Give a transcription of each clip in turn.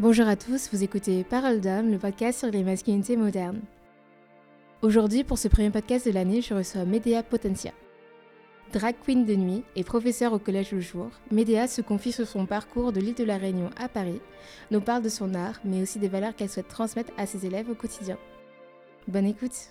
Bonjour à tous, vous écoutez Parole d'homme, le podcast sur les masculinités modernes. Aujourd'hui, pour ce premier podcast de l'année, je reçois Medea Potentia. Drag queen de nuit et professeur au collège le jour, Medea se confie sur son parcours de l'île de la Réunion à Paris, nous parle de son art, mais aussi des valeurs qu'elle souhaite transmettre à ses élèves au quotidien. Bonne écoute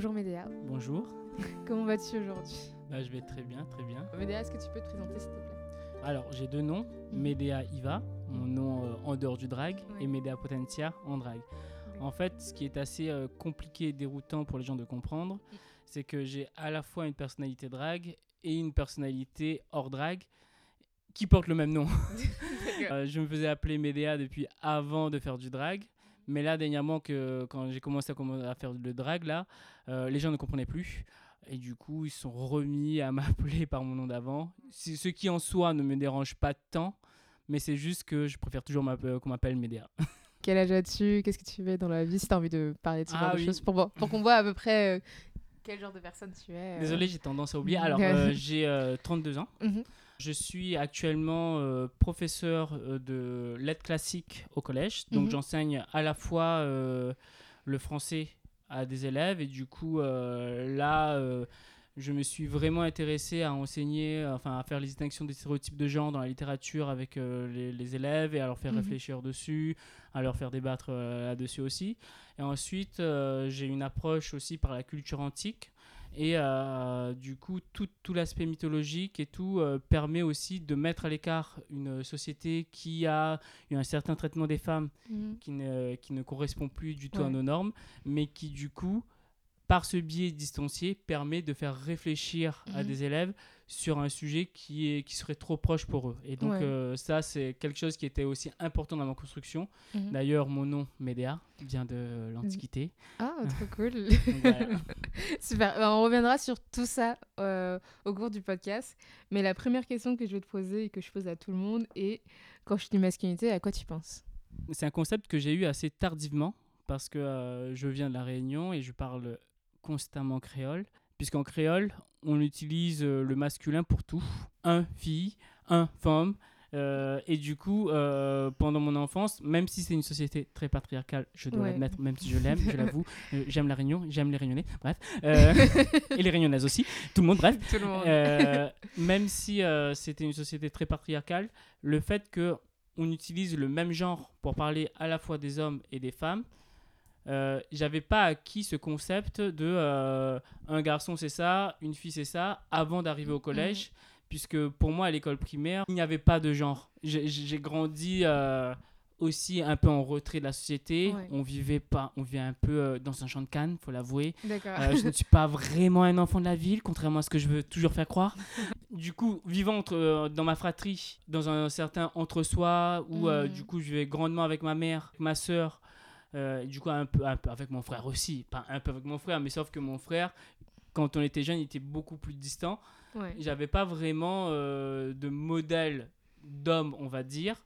Bonjour Médéa. Bonjour. Comment vas-tu aujourd'hui? Bah, Je vais très bien, très bien. Médéa, est-ce que tu peux te présenter s'il te plaît? Alors, j'ai deux noms. Mhm. Médéa Iva, mon nom euh, en dehors du drag, et Médéa Potentia en drag. En fait, ce qui est assez euh, compliqué et déroutant pour les gens de comprendre, c'est que j'ai à la fois une personnalité drag et une personnalité hors drag qui porte le même nom. Euh, je me faisais appeler Médéa depuis avant de faire du drag. Mais là, dernièrement, que, quand j'ai commencé à, faire le drag, là, euh, les gens ne comprenaient plus. Et du coup, ils sont remis à m'appeler par mon nom d'avant. Ce qui en soi ne me dérange pas tant, mais c'est juste que je préfère toujours euh, qu'on m'appelle Médéa. Quel âge as-tu? Qu'est-ce que tu fais dans la vie Si tu as envie de parler de ce genre ah de choses, pour, pour qu'on voit à peu près euh, quel genre de personne tu es. Désolé, j'ai tendance à oublier. Alors, j'ai 32 ans. Mhm. Je suis actuellement euh, professeur euh, de lettres classiques au collège. Donc mhm. j'enseigne à la fois euh, le français à des élèves et du coup là je me suis vraiment intéressé à enseigner, enfin à faire les distinctions des stéréotypes de genre dans la littérature avec les, élèves et à leur faire mhm. réfléchir dessus, à leur faire débattre là-dessus aussi. Et ensuite, j'ai une approche aussi par la culture antique. Et euh, du coup, tout, tout l'aspect mythologique et tout euh, permet aussi de mettre à l'écart une société qui a eu un certain traitement des femmes mhm. qui, ne, qui ne correspond plus du tout à nos normes, mais qui du coup par ce biais distancié, permet de faire réfléchir à mhm. des élèves sur un sujet qui, est, qui serait trop proche pour eux. Et donc, euh, ça, c'est quelque chose qui était aussi important dans ma construction. Mhm. D'ailleurs, mon nom, Médéa, vient de l'Antiquité. Ah, trop cool. Super. Ben, on reviendra sur tout ça euh, au cours du podcast. Mais la première question que je vais te poser et que je pose à tout le monde est quand je dis masculinité, à quoi tu penses? C'est un concept que j'ai eu assez tardivement parce que euh, je viens de la Réunion et je parle constamment créole, puisqu'en créole, on utilise euh, le masculin pour tout. Un fille, un femme. Euh, et du coup, euh, pendant mon enfance, même si c'est une société très patriarcale, je dois l'admettre, même si je l'aime, je l'avoue, j'aime la Réunion, j'aime les Réunionnais, bref, et les Réunionnaises aussi, tout le monde, bref. Tout le monde. même si c'était une société très patriarcale, le fait que on utilise le même genre pour parler à la fois des hommes et des femmes, euh, j'avais pas acquis ce concept de euh, un garçon c'est ça, une fille c'est ça, avant d'arriver au collège, puisque pour moi à l'école primaire, il n'y avait pas de genre. J'ai grandi euh, aussi un peu en retrait de la société. On vivait pas, on vivait un peu dans un champ de canne, faut l'avouer. je ne suis pas vraiment un enfant de la ville, contrairement à ce que je veux toujours faire croire. du coup, vivant dans ma fratrie, dans un certain entre-soi, où mm. du coup je vivais grandement avec ma mère, ma soeur, euh, du coup, un peu, un peu avec mon frère aussi. Pas un peu avec mon frère, mais sauf que mon frère, quand on était jeune, il était beaucoup plus distant. J'avais pas vraiment euh, de modèle d'homme, on va dire.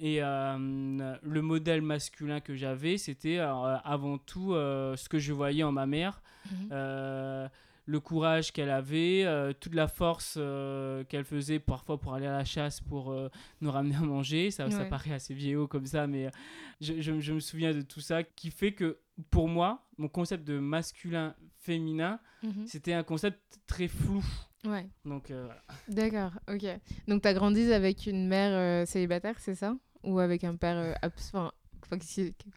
Et euh, le modèle masculin que j'avais, c'était avant tout ce que je voyais en ma mère. Mhm le courage qu'elle avait, euh, toute la force euh, qu'elle faisait parfois pour aller à la chasse, pour euh, nous ramener à manger. Ça, ça paraît assez vieillot comme ça, mais je, je, me souviens de tout ça qui fait que pour moi, mon concept de masculin-féminin, mhm. c'était un concept très flou. Ouais. Donc, D'accord, ok. Donc, tu as grandi avec une mère célibataire, c'est ça? Ou avec un père absent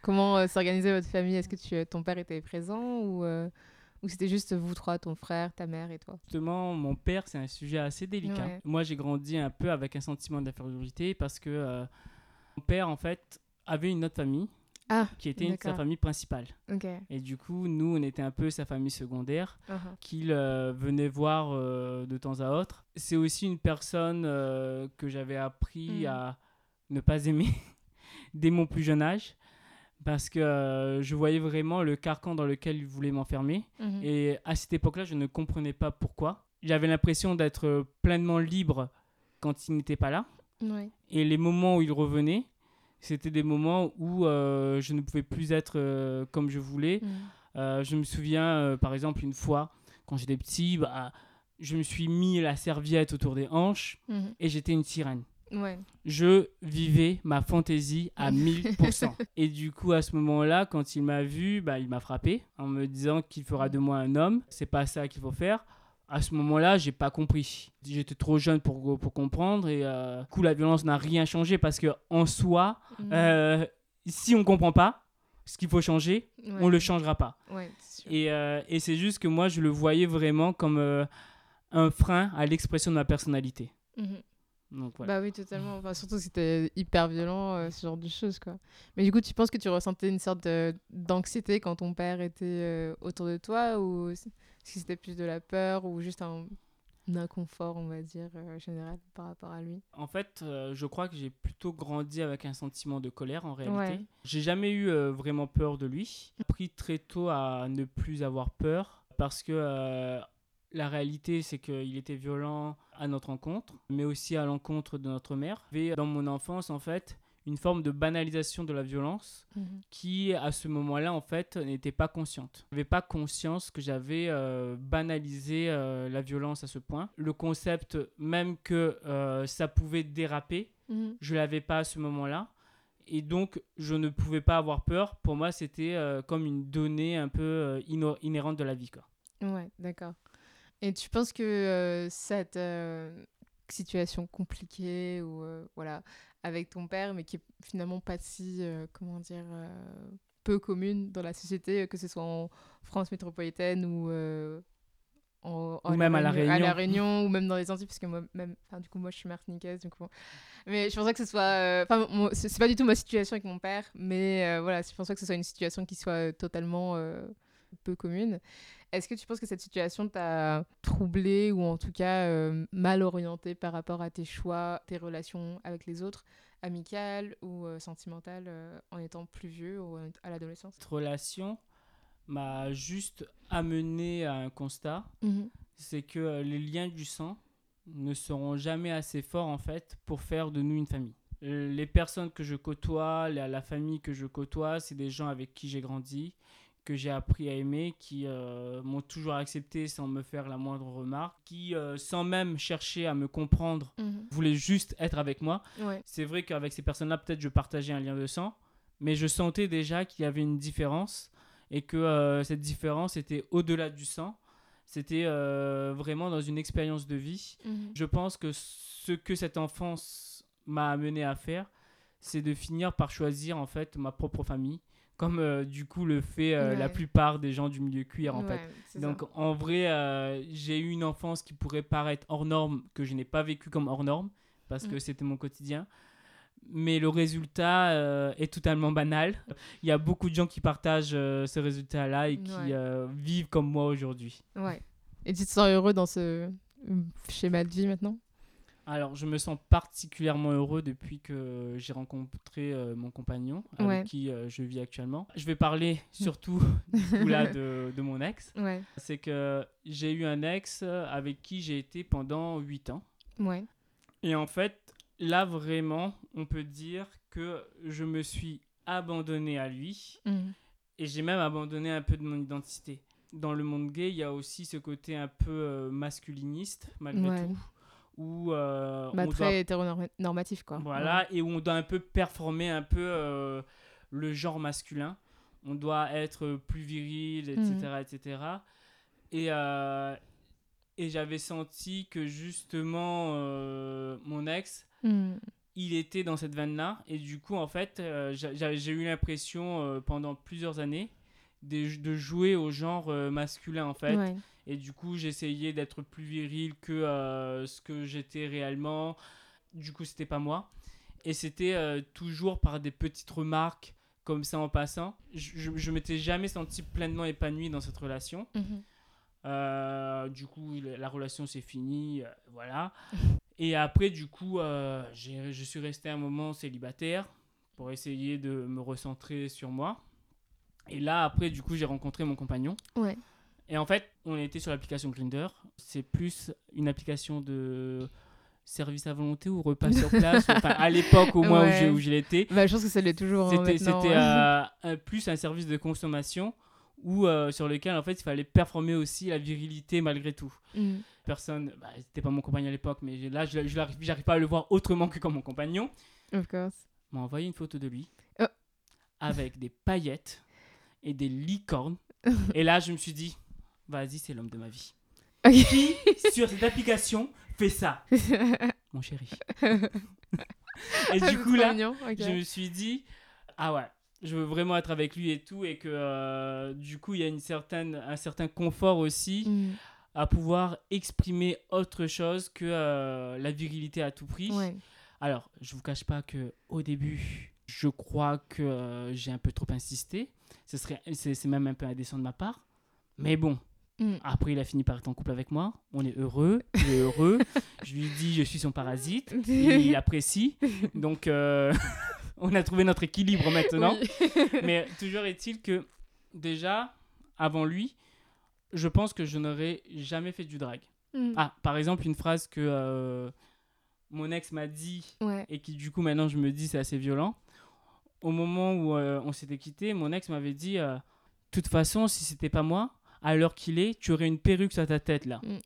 Comment s'organisait votre famille? Est-ce que tu, ton père était présent ou ou c'était juste vous trois, ton frère, ta mère et toi? Justement, mon père, c'est un sujet assez délicat. Moi, j'ai grandi un peu avec un sentiment d'infériorité parce que euh, mon père, en fait, avait une autre famille. Ah, qui était sa famille principale. Et du coup, nous, on était un peu sa famille secondaire uh-huh. qu'il euh, venait voir euh, de temps à autre. C'est aussi une personne que j'avais appris hmm. à ne pas aimer dès mon plus jeune âge parce que euh, je voyais vraiment le carcan dans lequel il voulait m'enfermer. Mhm. Et à cette époque-là, je ne comprenais pas pourquoi. J'avais l'impression d'être pleinement libre quand il n'était pas là. Ouais. Et les moments où il revenait, c'était des moments où euh, je ne pouvais plus être euh, comme je voulais. Euh, je me souviens, euh, par exemple, une fois, quand j'étais petit, bah, je me suis mis la serviette autour des hanches Mhm. et j'étais une sirène. Ouais. Je vivais ma fantaisie à 1000%. et du coup, à ce moment-là, quand il m'a vu, bah, il m'a frappé en me disant qu'il fera de moi un homme. C'est pas ça qu'il faut faire. À ce moment-là, j'ai pas compris. J'étais trop jeune pour, pour comprendre et euh, du coup, la violence n'a rien changé parce que en soi, Mhm. euh, si on comprend pas ce qu'il faut changer, Ouais. on le changera pas. Ouais. Et, euh, et c'est juste que moi, je le voyais vraiment comme euh, un frein à l'expression de ma personnalité. Mhm. Donc voilà. Bah oui, totalement. Enfin, surtout si c'était hyper violent, euh, ce genre de choses, quoi. Mais du coup, tu penses que tu ressentais une sorte d'anxiété quand ton père était euh, autour de toi ou c- si c'était plus de la peur ou juste un, un inconfort, on va dire, euh, général par rapport à lui? En fait, euh, je crois que j'ai plutôt grandi avec un sentiment de colère en réalité. Ouais. J'ai jamais eu euh, vraiment peur de lui. J'ai appris très tôt à ne plus avoir peur parce que euh, la réalité, c'est qu'il était violent à notre encontre, mais aussi à l'encontre de notre mère. J'avais dans mon enfance, en fait, une forme de banalisation de la violence qui, à ce moment-là, en fait, n'était pas consciente. Je n'avais pas conscience que j'avais euh, banalisé euh, la violence à ce point. Le concept même que euh, ça pouvait déraper, Mhm. je l'avais pas à ce moment-là. Et donc, je ne pouvais pas avoir peur. Pour moi, c'était comme une donnée un peu inhérente de la vie. Quoi. Ouais, d'accord. Et tu penses que euh, cette euh, situation compliquée ou euh, voilà avec ton père, mais qui est finalement pas si euh, comment dire euh, peu commune dans la société, que ce soit en France métropolitaine ou euh, en, Ou même à La à Réunion. la Réunion ou même dans les Antilles, parce que moi même, enfin du coup moi je suis martiniquaise, donc bon. Mais je pensais que ce soit, euh, enfin moi, c'est pas du tout ma situation avec mon père, mais euh, voilà, je pensais que ce soit une situation qui soit euh, totalement euh, peu commune. Est-ce que tu penses que cette situation t'a troublé ou en tout cas euh, mal orienté par rapport à tes choix, tes relations avec les autres, amicales ou euh, sentimentales, euh, en étant plus vieux ou à l'adolescence? Cette relation m'a juste amené à un constat. C'est que les liens du sang ne seront jamais assez forts en fait pour faire de nous une famille. Les personnes que je côtoie, la famille que je côtoie, c'est des gens avec qui j'ai grandi, que j'ai appris à aimer, qui euh, m'ont toujours accepté sans me faire la moindre remarque, qui euh, sans même chercher à me comprendre voulaient juste être avec moi. Ouais. C'est vrai qu'avec ces personnes-là, peut-être je partageais un lien de sang, mais je sentais déjà qu'il y avait une différence et que euh, cette différence était au-delà du sang. C'était vraiment dans une expérience de vie. Je pense que ce que cette enfance m'a amené à faire, c'est de finir par choisir en fait ma propre famille, comme euh, du coup le fait euh, la plupart des gens du milieu cuir en fait. Ça. Donc en vrai, euh, j'ai eu une enfance qui pourrait paraître hors norme, que je n'ai pas vécu comme hors norme, parce que Mm. c'était mon quotidien. Mais le résultat est totalement banal. Il y a beaucoup de gens qui partagent ce résultat-là et qui Ouais. vivent comme moi aujourd'hui. Ouais. Et tu te sens heureux dans ce schéma de vie maintenant? Alors, je me sens particulièrement heureux depuis que j'ai rencontré euh, mon compagnon, avec Ouais. qui euh, je vis actuellement. Je vais parler surtout là, de, de mon ex. Ouais. C'est que j'ai eu un ex euh, avec qui j'ai été pendant 8 ans. Ouais. Et en fait, là vraiment, on peut dire que je me suis abandonné à lui Mhm. et j'ai même abandonné un peu de mon identité. Dans le monde gay, il y a aussi ce côté un peu masculiniste, malgré tout, où euh, Bah, on doit très hétéronormatif, quoi. voilà, et où on doit un peu performer un peu euh, le genre masculin. On doit être plus viril, etc. Etc. Et, euh, et j'avais senti que justement, mon ex. Mhm. il était dans cette veine-là. Et du coup, en fait, j'a- j'a- j'ai eu l'impression pendant plusieurs années de, de jouer au genre masculin, en fait. Ouais. Et du coup, j'essayais d'être plus viril que euh, ce que j'étais réellement. Du coup, c'était pas moi. Et c'était euh, toujours par des petites remarques comme ça en passant. Je, je, je m'étais jamais senti pleinement épanoui dans cette relation. Mhm. Euh, du coup, la relation s'est finie, voilà. Et après, du coup, je suis resté un moment célibataire pour essayer de me recentrer sur moi. Et là, après, du coup, j'ai rencontré mon compagnon. Ouais. Et en fait, on était sur l'application Grinder. C'est plus une application de service à volonté ou repas sur place. Enfin, à l'époque, au moins où Ouais. j'ai- où je l'étais. Bah, je pense que ça l'est toujours. hein, C'était hein. euh, plus un service de consommation où, euh, sur lequel en fait il fallait performer aussi la virilité malgré tout. Mm. Personne, bah, c'était pas mon compagnon à l'époque, mais là je, j'arrive pas à le voir autrement que comme mon compagnon, Of course. m'a envoyé une photo de lui Oh. avec des paillettes et des licornes. et là je me suis dit, vas-y, c'est l'homme de ma vie. Ok. Qui sur cette application fait ça, mon chéri Et du coup là, mignon, je me suis dit ah ouais je veux vraiment être avec lui et tout et que euh, du coup il y a une certaine un certain confort aussi Mm. à pouvoir exprimer autre chose que euh, la virilité à tout prix Ouais. alors je vous cache pas que au début je crois que euh, j'ai un peu trop insisté ce serait c'est même un peu indécent de ma part mais bon Mm. après il a fini par être en couple avec moi on est heureux il est heureux je lui dis je suis son parasite il apprécie. Donc, euh, on a trouvé notre équilibre maintenant. Oui. Mais toujours est-il que, déjà, avant lui, je pense que je n'aurais jamais fait du drag. Mm. Ah, par exemple, une phrase que euh, mon ex m'a dit Ouais. et qui, du coup, maintenant, je me dis, c'est assez violent. Au moment où euh, on s'était quitté, mon ex m'avait dit De toute façon, si c'était pas moi, à l'heure qu'il est, tu aurais une perruque sur ta tête, là. Mm.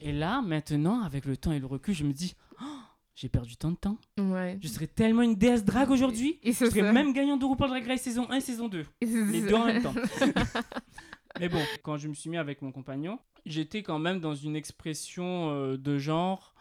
Et là, maintenant, avec le temps et le recul, je me dis Oh, J'ai perdu tant de temps. Ouais. Je serais tellement une déesse drague aujourd'hui. Et Je serais ça. même gagnant de RuPaul Drag Race saison 1 et saison 2. Et Les ça. deux en même temps. Mais bon, quand je me suis mis avec mon compagnon, j'étais quand même dans une expression euh, de genre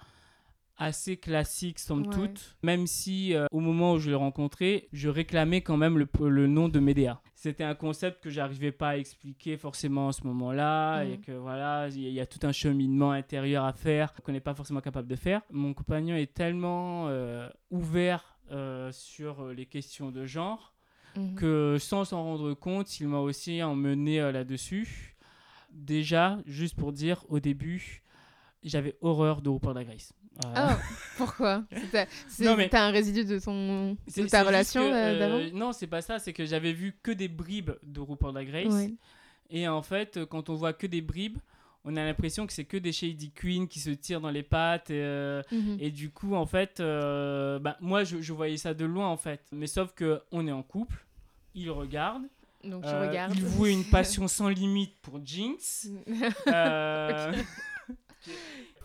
assez classique somme Ouais. toute, même si euh, au moment où je l'ai rencontré, je réclamais quand même le, le nom de Médéa. C'était un concept que j'arrivais pas à expliquer forcément à ce moment-là Mhm. et que voilà, il y, a- il y a tout un cheminement intérieur à faire qu'on n'est pas forcément capable de faire. Mon compagnon est tellement euh, ouvert euh, sur les questions de genre Mhm. que sans s'en rendre compte, il m'a aussi emmené là-dessus. Déjà, juste pour dire, au début, j'avais horreur de RuPaul Drag Ah, pourquoi? Non, mais- T'as un résidu de, ton, de ta relation euh, euh, d'avant? Non, c'est pas ça, c'est que j'avais vu que des bribes de RuPaul Drag Race. Ouais. Et en fait, euh, quand on voit que des bribes, on a l'impression que c'est que des shady queens qui se tirent dans les pattes. Et, euh, Mhm. et du coup, en fait, euh, bah, moi, je, je voyais ça de loin, en fait. Mais sauf que on est en couple, il regarde, Donc je regarde. il une passion sans limite pour Jinx. Euh,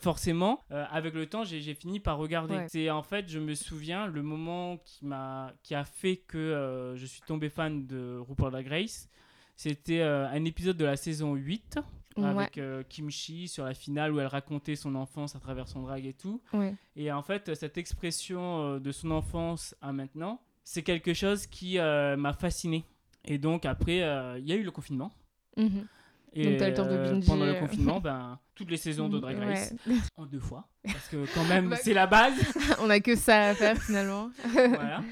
Forcément, euh, avec le temps, j'ai fini par regarder. Ouais. C'est en fait, je me souviens, le moment qui m'a, qui a fait que euh, je suis tombé fan de RuPaul Drag Race, c'était euh, un épisode de la saison 8 Ouais. avec Kimchi sur la finale où elle racontait son enfance à travers son drag et tout. Ouais. Et en fait, cette expression de son enfance à maintenant, c'est quelque chose qui m'a fasciné. Et donc après, il y a eu le confinement. Mhm. Et Donc, t'as le temps de euh, binger. pendant le confinement, ben, toutes les saisons de Drag Race Ouais. en deux fois. Parce que quand même, Bah, c'est la base. On a que ça à faire finalement. voilà.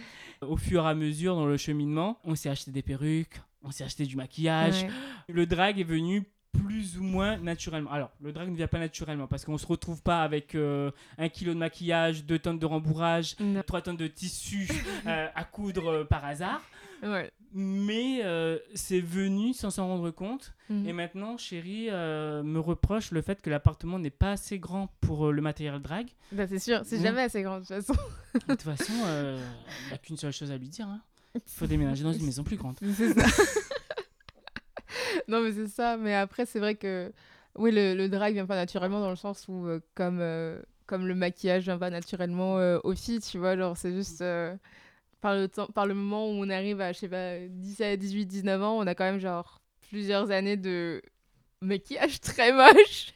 Au fur et à mesure, dans le cheminement, on s'est acheté des perruques, on s'est acheté du maquillage. Ouais. Le drag est venu plus ou moins naturellement. Alors, le drag ne vient pas naturellement parce qu'on se retrouve pas avec euh, un kilo de maquillage, deux tonnes de rembourrage, Non. trois tonnes de tissu euh, à coudre euh, par hasard. Ouais. Mais euh, c'est venu sans s'en rendre compte. Mhm. Et maintenant, chérie euh, me reproche le fait que l'appartement n'est pas assez grand pour euh, le matériel drag. Bah, c'est sûr, c'est jamais assez grand de toute façon. De toute façon, il n'y a qu'une seule chose à lui dire. Il faut déménager dans une maison plus grande. C'est ça. non, mais c'est ça. Mais après, c'est vrai que oui, le, le drag vient pas naturellement dans le sens où, comme, comme le maquillage vient pas naturellement aux filles, tu vois, genre, c'est juste par, le temps, par le moment où on arrive à, je sais pas, 17, 18, 19 ans, on a quand même, genre, plusieurs années de maquillage très moche?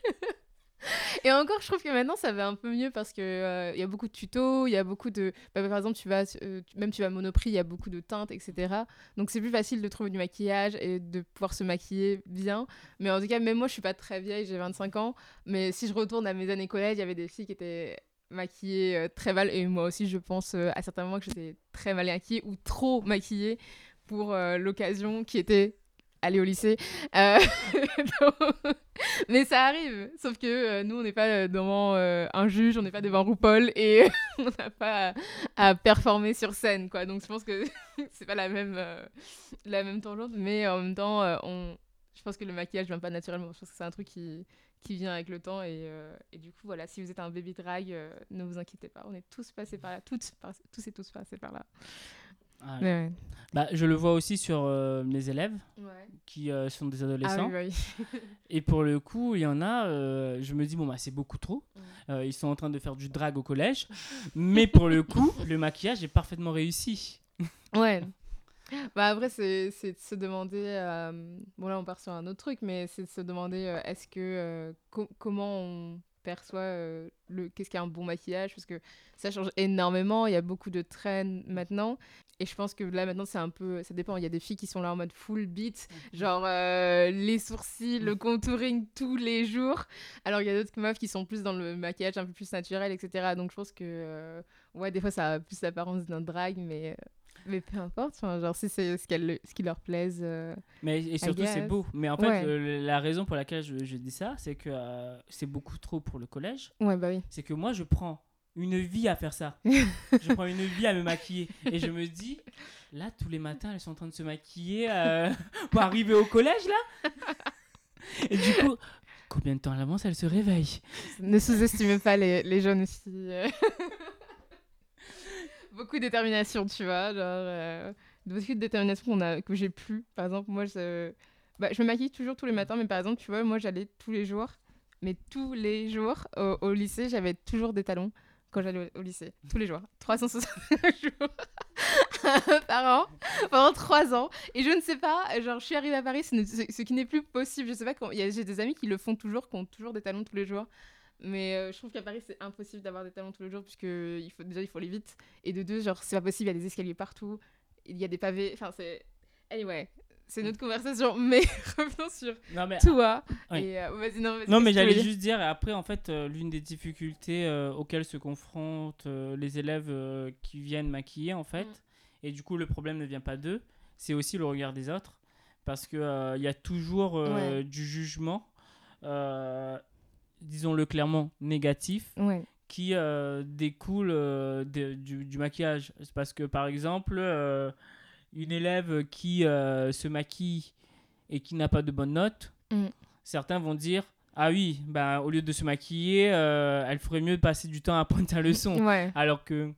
Et encore, je trouve que maintenant, ça va un peu mieux parce que euh, il y a beaucoup de tutos, il y a beaucoup de... bah, par exemple, tu vas, euh, même tu vas à Monoprix, il y a beaucoup de teintes, etc. Donc c'est plus facile de trouver du maquillage et de pouvoir se maquiller bien. Mais en tout cas, même moi, je suis pas très vieille, j'ai 25 ans. Mais si je retourne à mes années collège, il y avait des filles qui étaient maquillées euh, très mal. Et moi aussi, je pense euh, à certains moments que j'étais très mal maquillée ou trop maquillée pour euh, l'occasion qui était aller au lycée. Mais ça arrive. Sauf que nous, on n'est pas devant un juge, on n'est pas devant RuPaul et on n'a pas à, performer sur scène. Quoi. Donc je pense que c'est pas la même, la même tangente. Mais en même temps, on... je pense que le maquillage vient pas naturellement. Je pense que c'est un truc qui, qui vient avec le temps. Et, euh, et, du coup, voilà, si vous êtes un baby drag, euh, ne vous inquiétez pas. On est tous passés par là, toutes, tous et tous passés par là. Ah bah, je le vois aussi sur euh, mes élèves qui sont des adolescents. Ah et pour le coup, il y en a, je me dis, bon, bah, c'est beaucoup trop. ils sont en train de faire du drag au collège. mais pour le coup, le maquillage est parfaitement réussi. ouais. Bah après, c'est de se demander. Euh, bon, là, on part sur un autre truc, mais c'est de se demander euh, est-ce que. Euh, comment on perçoit le qu'est-ce qu'est un bon maquillage? Parce que ça change énormément il y a beaucoup de trends maintenant et je pense que là maintenant c'est un peu ça dépend il y a des filles qui sont là en mode full beat mhm. genre les sourcils le contouring tous les jours alors il y a d'autres meufs qui sont plus dans le maquillage un peu plus naturel etc donc je pense que ouais des fois ça a plus l'apparence d'un drag mais mais peu importe, genre si c'est ce, ce qui leur plaise. Euh, mais et surtout c'est beau. Mais en fait, la raison pour laquelle je, je dis ça, c'est que euh, c'est beaucoup trop pour le collège. Ouais, bah oui. C'est que moi, je prends une vie à faire ça. je prends une vie à me maquiller. Et je me dis, là, tous les matins, elles sont en train de se maquiller euh, pour arriver au collège, là. Et du coup, combien de temps à l'avance elles se réveillent? Ne sous-estimez pas les, les jeunes aussi beaucoup de détermination, tu vois. Genre, euh, beaucoup de détermination qu'on a, que j'ai plus. Par exemple, moi, je, bah, je me maquille toujours tous les matins, mais par exemple, tu vois, moi, j'allais tous les jours, mais tous les jours au, lycée, j'avais toujours des talons quand j'allais au, lycée. Tous les jours. 360 jours par an pendant 3 ans. Et je ne sais pas, genre, je suis arrivée à Paris, ce, ce qui n'est plus possible. Je sais pas, j'ai des amis qui le font toujours, qui ont toujours des talons tous les jours. Mais euh, je trouve qu'à Paris, c'est impossible d'avoir des talons tous les jours, puisque il faut, déjà, il faut aller vite. Et de deux, genre, c'est pas possible, il y a des escaliers partout, il y a des pavés. Enfin, c'est. Anyway, c'est notre conversation, mais revenons sur non, mais, toi. Et, euh, vas-y, non, non mais j'allais juste dire, et après, en fait, euh, l'une des difficultés auxquelles se confrontent les élèves qui viennent maquiller, en fait, mm. et du coup, le problème ne vient pas d'eux, c'est aussi le regard des autres, parce qu'il il y a toujours du jugement disons-le clairement, négatif qui euh, découle euh, du, maquillage. Parce que, par exemple, euh, une élève qui se maquille et qui n'a pas de bonnes notes, mm. certains vont dire ah oui, bah, au lieu de se maquiller, elle ferait mieux de passer du temps à apprendre sa leçon. Alors que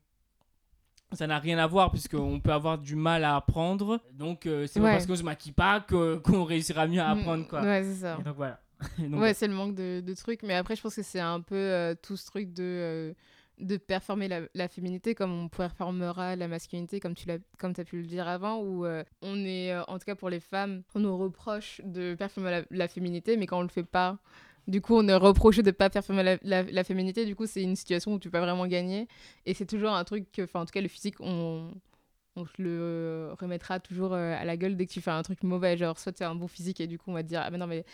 ça n'a rien à voir puisqu'on peut avoir du mal à apprendre. Donc c'est pas parce qu'on se maquille pas qu'on réussira mieux à mm. apprendre. Quoi. Ouais, c'est ça. donc voilà. ouais, c'est le manque de, de, trucs. Mais après, je pense que c'est un peu euh, tout ce truc de, euh, de performer la, la, féminité comme on performera la masculinité, comme tu as pu le dire avant, où euh, on est, en tout cas pour les femmes, on nous reproche de performer la, féminité, mais quand on le fait pas, du coup, on est reproché de pas performer la, la, féminité. Du coup, c'est une situation où tu peux pas vraiment gagner. Et c'est toujours un truc que, enfin, en tout cas, le physique, on, on te le remettra toujours à la gueule dès que tu fais un truc mauvais. Genre, soit tu as un bon physique et du coup, on va te dire, ah ben non, mais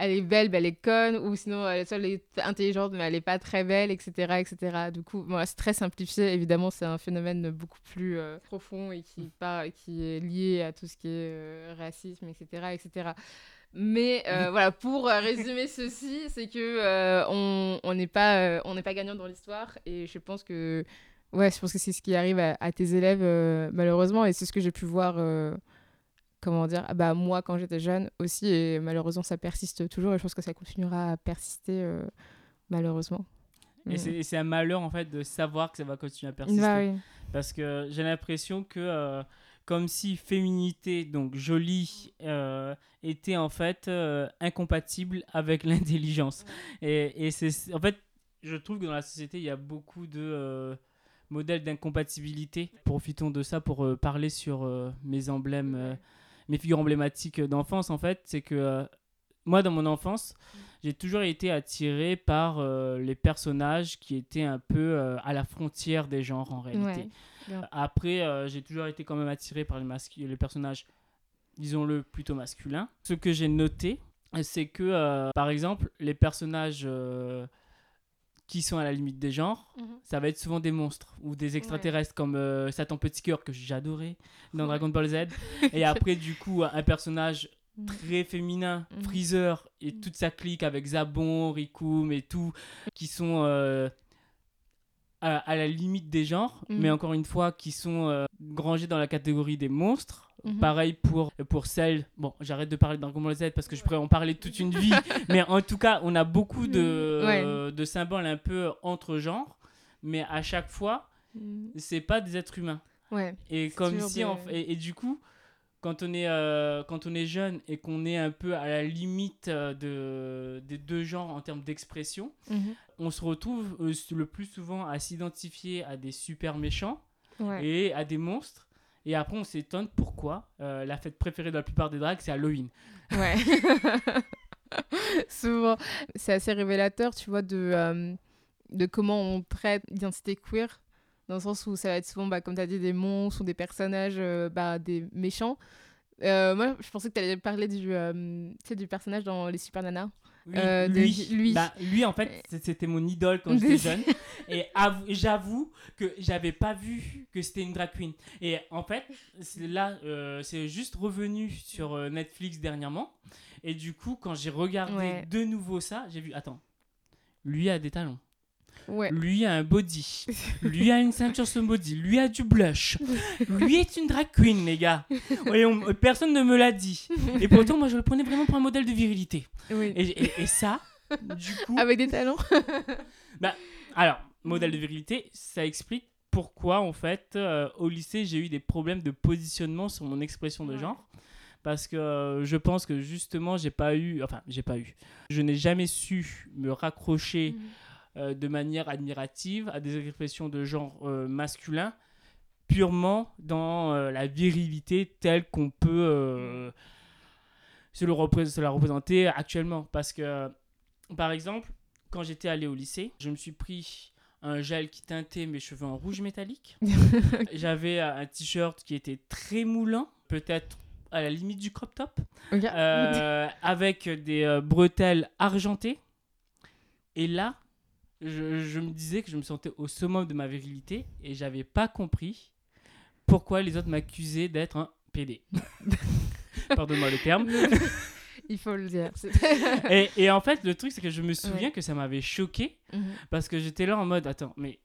elle est belle, mais elle est conne, ou sinon elle, soit elle est intelligente, mais elle n'est pas très belle, etc. etc. Du coup, c'est très simplifié. Évidemment, c'est un phénomène beaucoup plus euh, profond et qui, mm. qui est lié à tout ce qui est euh, racisme, etc. etc. Mais euh, mm. voilà, pour résumer ceci, c'est que on n'est pas, on n'est pas gagnant dans l'histoire, et je pense que ouais, je pense que c'est ce qui arrive à, à tes élèves malheureusement, et c'est ce que j'ai pu voir comment dire, ah bah moi quand j'étais jeune aussi, et malheureusement ça persiste toujours, et je pense que ça continuera à persister euh, malheureusement. Et mm. c'est un malheur en fait de savoir que ça va continuer à persister. Bah Parce que j'ai l'impression que euh, comme si féminité, donc jolie, euh, était en fait incompatible avec l'intelligence. Et, et c'est en fait, je trouve que dans la société il y a beaucoup de modèles d'incompatibilité. Profitons de ça pour parler sur mes emblèmes mes figures emblématiques d'enfance, en fait, c'est que euh, moi, dans mon enfance, j'ai toujours été attiré par euh, les personnages qui étaient un peu euh, à la frontière des genres, en réalité. Après, j'ai toujours été quand même attiré par les, les personnages, disons-le, plutôt masculins. Ce que j'ai noté, c'est que, par exemple, les personnages qui sont à la limite des genres, mhm. ça va être souvent des monstres ou des extraterrestres comme euh, Satan Petit Cœur que adoré dans Dragon Ball Z. et après, du coup, un personnage mhm. très féminin, mhm. Freezer et toute sa clique avec Zabon, Rikum et tout, qui sont euh, à, à la limite des genres, Mhm. mais encore une fois, qui sont euh, rangés dans la catégorie des monstres. Mhm. Pareil pour, pour celles. Bon, j'arrête de parler Ball Z parce que je pourrais en parler toute une vie. mais en tout cas, on a beaucoup de, Ouais. euh, de symboles un peu entre genres. Mais à chaque fois, c'est pas des êtres humains. Ouais. Et comme si. des- en- et, et du coup, quand on, est, euh, quand on est jeune et qu'on est un peu à la limite euh, de, des deux genres en termes d'expression, Mhm. on se retrouve euh, le plus souvent à s'identifier à des super méchants Ouais. et à des monstres. Et après, on s'étonne pourquoi euh, la fête préférée de la plupart des drags, c'est Halloween. Ouais. Souvent, c'est assez révélateur, tu vois, de, de comment on traite l'identité queer, dans le sens où ça va être souvent, bah, comme tu as dit, des monstres ou des personnages, euh, bah, des méchants. Euh, moi, je pensais que tu allais parler du, euh, du personnage dans Les Super Nanas. Oui, Euh, de- lui, lui. Bah, lui, en fait, c'était mon idole quand j'étais jeune. Et avou- j'avoue que j'avais pas vu que c'était une drag queen. Et en fait, là, c'est juste revenu sur Netflix dernièrement. Et du coup, quand j'ai regardé Ouais. de nouveau ça, j'ai vu, attends, lui a des talons. Ouais. Lui a un body. Lui a une ceinture sur son body. Lui a du blush. Lui est une drag queen, les gars. Et on- personne ne me l'a dit. Et pourtant, moi, je le prenais vraiment pour un modèle de virilité. Oui. Et, et- et ça, du coup. Avec des talents. Alors, modèle de virilité, ça explique pourquoi, en fait, euh, au lycée, j'ai eu des problèmes de positionnement sur mon expression de Ouais. genre. Parce que euh, je pense que justement, j'ai pas eu. Enfin, j'ai pas eu. Je n'ai jamais su me raccrocher euh, de manière admirative à des expressions de genre euh, masculin purement dans euh, la virilité telle qu'on peut se, le repré- se la représenter actuellement. Parce que, par exemple, quand j'étais allé au lycée, je me suis pris un gel qui teintait mes cheveux en rouge métallique. J'avais un t-shirt qui était très moulant, peut-être à la limite du crop top euh, avec des bretelles argentées. Et là, je, je me disais que je me sentais au summum de ma virilité et j'avais pas compris pourquoi les autres m'accusaient d'être un PD. Pardonne-moi le terme. Il faut le dire. Et, et en fait, le truc, c'est que je me souviens que ça m'avait choqué Mhm. parce que j'étais là en mode attends, mais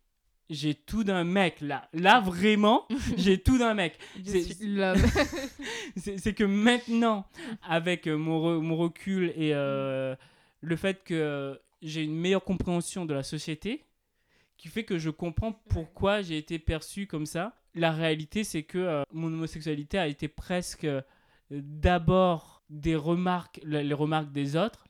j'ai tout d'un mec là. Là, vraiment, j'ai tout d'un mec. C'est- que maintenant, avec mon, re- mon recul et euh, le fait que j'ai une meilleure compréhension de la société, qui fait que je comprends pourquoi j'ai été perçu comme ça. La réalité, c'est que euh, mon homosexualité a été presque euh, d'abord des remarques, le- les remarques des autres,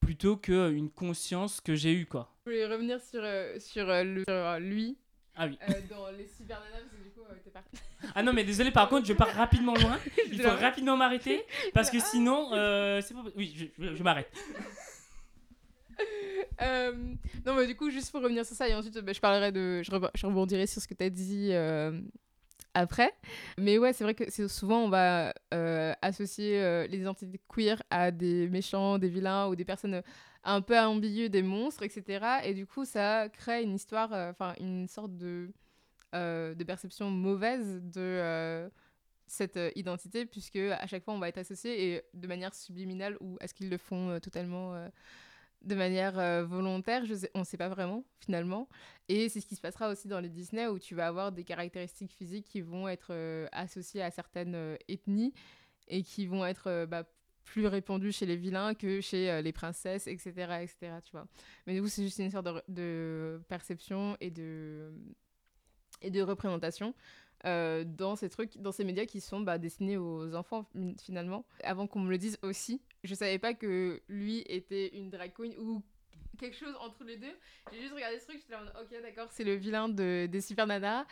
plutôt qu'une conscience que j'ai eue, quoi. Je voulais revenir sur, euh, sur, euh, le, sur, euh, lui Ah oui. euh, dans les Nanas, parce que du coup, euh, t'es parti. Ah non, mais désolé, par contre, je pars rapidement loin. Il faut rapidement m'arrêter, parce que sinon, euh, c'est pas... Oui, je, je- je m'arrête. Euh, non, mais du coup, juste pour revenir sur ça, et ensuite, bah, je parlerai de. Je, reb- je rebondirai sur ce que tu as dit euh, après. Mais ouais, c'est vrai que souvent, on va euh, associer les identités queer à des méchants, des vilains ou des personnes un peu ambiguës, des monstres, etc. Et du coup, ça crée une histoire, enfin, une sorte de, de perception mauvaise de. cette identité puisque à chaque fois on va être associé et de manière subliminale ou est-ce qu'ils le font totalement de manière euh, volontaire, on ne sait pas vraiment finalement. Et c'est ce qui se passera aussi dans les Disney où tu vas avoir des caractéristiques physiques qui vont être euh, associées à certaines euh, ethnies et qui vont être bah, plus répandues chez les vilains que chez les princesses, etc., etc. Tu vois. Mais du coup, c'est juste une sorte de, de perception et de, et de représentation. Euh, dans ces trucs, dans ces médias qui sont bah, destinés aux enfants finalement. Avant qu'on me le dise aussi, je savais pas que lui était une drag queen ou quelque chose entre les deux. J'ai juste regardé ce truc, j'étais en mode, ok d'accord, c'est le vilain de, des Super Nana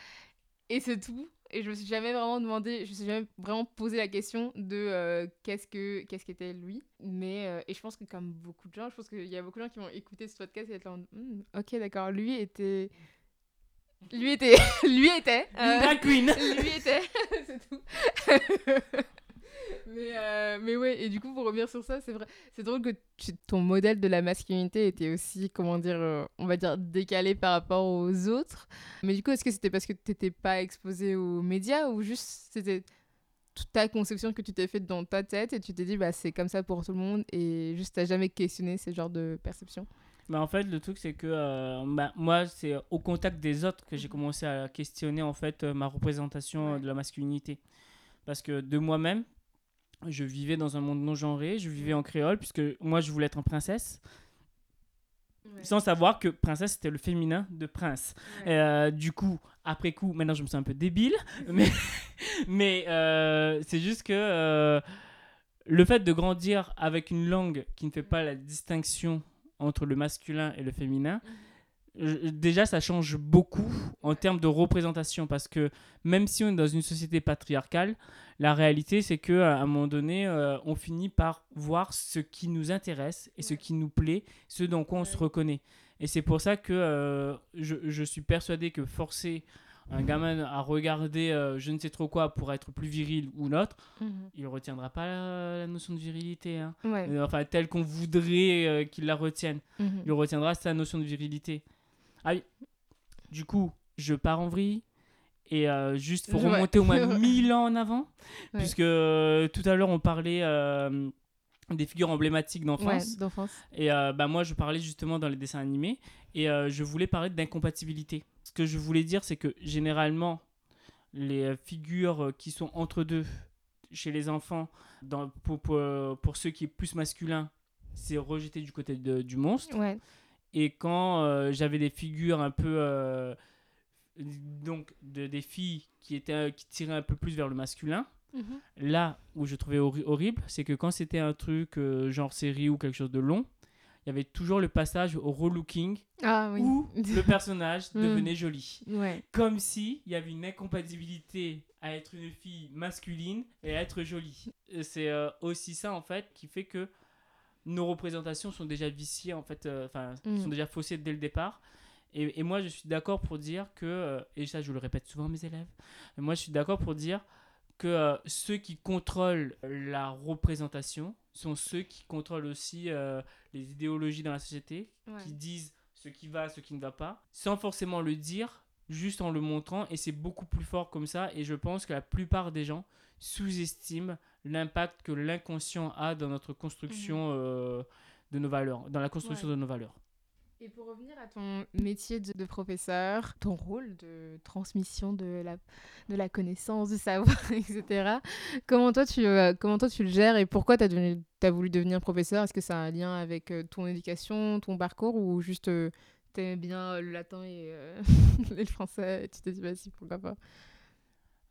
et c'est tout. Et je me suis jamais vraiment demandé, je me suis jamais vraiment posé la question de euh, qu'est-ce que qu'est-ce qu'était lui. Mais euh, et je pense que comme beaucoup de gens, je pense qu'il y a beaucoup de gens qui vont écouter ce podcast et être en Hmm, ok d'accord, lui était lui était lui était euh, queen lui était, c'est tout. mais, euh, mais ouais, et du coup, pour revenir sur ça, c'est vrai, c'est drôle que tu- ton modèle de la masculinité était aussi, comment dire, euh, on va dire, décalé par rapport aux autres. Mais du coup, est-ce que c'était parce que tu n'étais pas exposé aux médias ou juste c'était toute ta conception que tu t'es faite dans ta tête et tu t'es dit, bah, c'est comme ça pour tout le monde et juste t'as jamais questionné ce genre de perception? Bah, en fait, le truc, c'est que euh, bah, moi, c'est au contact des autres que j'ai commencé à questionner en fait euh, ma représentation euh, Ouais. de la masculinité. Parce que de moi-même, je vivais dans un monde non genré, je vivais en créole, puisque moi, je voulais être une princesse, sans savoir que princesse, c'était le féminin de prince. Ouais. Euh, du coup, après coup, maintenant, je me sens un peu débile, mais, mais euh, c'est juste que le fait de grandir avec une langue qui ne fait pas la distinction entre le masculin et le féminin, euh, déjà ça change beaucoup en termes de représentation parce que même si on est dans une société patriarcale, la réalité c'est que à un moment donné, euh, on finit par voir ce qui nous intéresse et ce qui nous plaît, ce dans quoi on se reconnaît. Et c'est pour ça que euh, je, je suis persuadé que forcer un gamin à regarder euh, je ne sais trop quoi pour être plus viril ou l'autre, Mhm. il retiendra pas la, la notion de virilité. hein. Ouais. Euh, Enfin, telle qu'on voudrait euh, qu'il la retienne Mhm. il retiendra sa notion de virilité. Ah oui. Du coup, je pars en vrille. Et euh, juste, faut Ouais. remonter au moins 1000 ans en avant. Ouais. Puisque euh, tout à l'heure, on parlait euh, des figures emblématiques d'enfance. d'enfance. Et euh, bah, moi, je parlais justement dans les dessins animés. Et euh, je voulais parler d'incompatibilité. Que je voulais dire, c'est que généralement, les euh, figures euh, qui sont entre deux chez les enfants, dans, pour, pour, pour ceux qui est plus masculin, c'est rejeté du côté de- du monstre. Ouais. Et quand euh, j'avais des figures un peu. euh, donc, de, des filles qui, étaient, qui tiraient un peu plus vers le masculin, Mhm. là où je trouvais horri- horrible, c'est que quand c'était un truc euh, genre série ou quelque chose de long, il y avait toujours le passage au relooking Ah oui. où le personnage Mm. devenait joli. Ouais. Comme si il y avait une incompatibilité à être une fille masculine et à être jolie. C'est euh, aussi ça en fait qui fait que nos représentations sont déjà viciées en fait, euh, enfin Mm. sont déjà faussées dès le départ. Et, et moi je suis d'accord pour dire que, euh, et ça je le répète souvent à mes élèves, moi je suis d'accord pour dire que euh, ceux qui contrôlent la représentation sont ceux qui contrôlent aussi euh, les idéologies dans la société, Ouais. qui disent ce qui va, ce qui ne va pas, sans forcément le dire, juste en le montrant. Et c'est beaucoup plus fort comme ça. Et je pense que la plupart des gens sous-estiment l'impact que l'inconscient a dans notre construction euh, de nos valeurs, dans la construction Ouais. de nos valeurs. Et pour revenir à ton métier de, de professeur, ton rôle de transmission de la, de la connaissance, du savoir, etc., comment toi tu, euh, comment toi tu le gères et pourquoi tu as, voulu devenir professeur? Est-ce que ça a un lien avec euh, ton éducation, ton parcours ou juste tu t'aimais bien euh, le latin et, euh, et le français et tu t'es dit vas-y, pourquoi pas?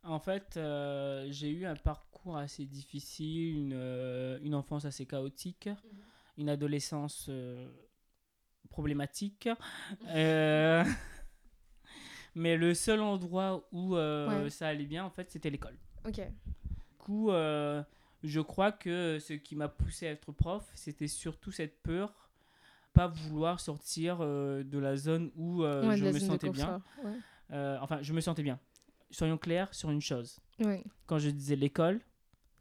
En fait, euh, j'ai eu un parcours assez difficile, une, euh, une enfance assez chaotique, une adolescence euh, problématique. Euh, Mais le seul endroit où euh, Ouais. ça allait bien, en fait, c'était l'école. Ok. Du coup, euh, je crois que ce qui m'a poussé à être prof, c'était surtout cette peur, pas vouloir sortir euh, de la zone où Ouais, je me sentais bien. Ouais. Enfin, je me sentais bien. Soyons clairs sur une chose. Quand je disais l'école,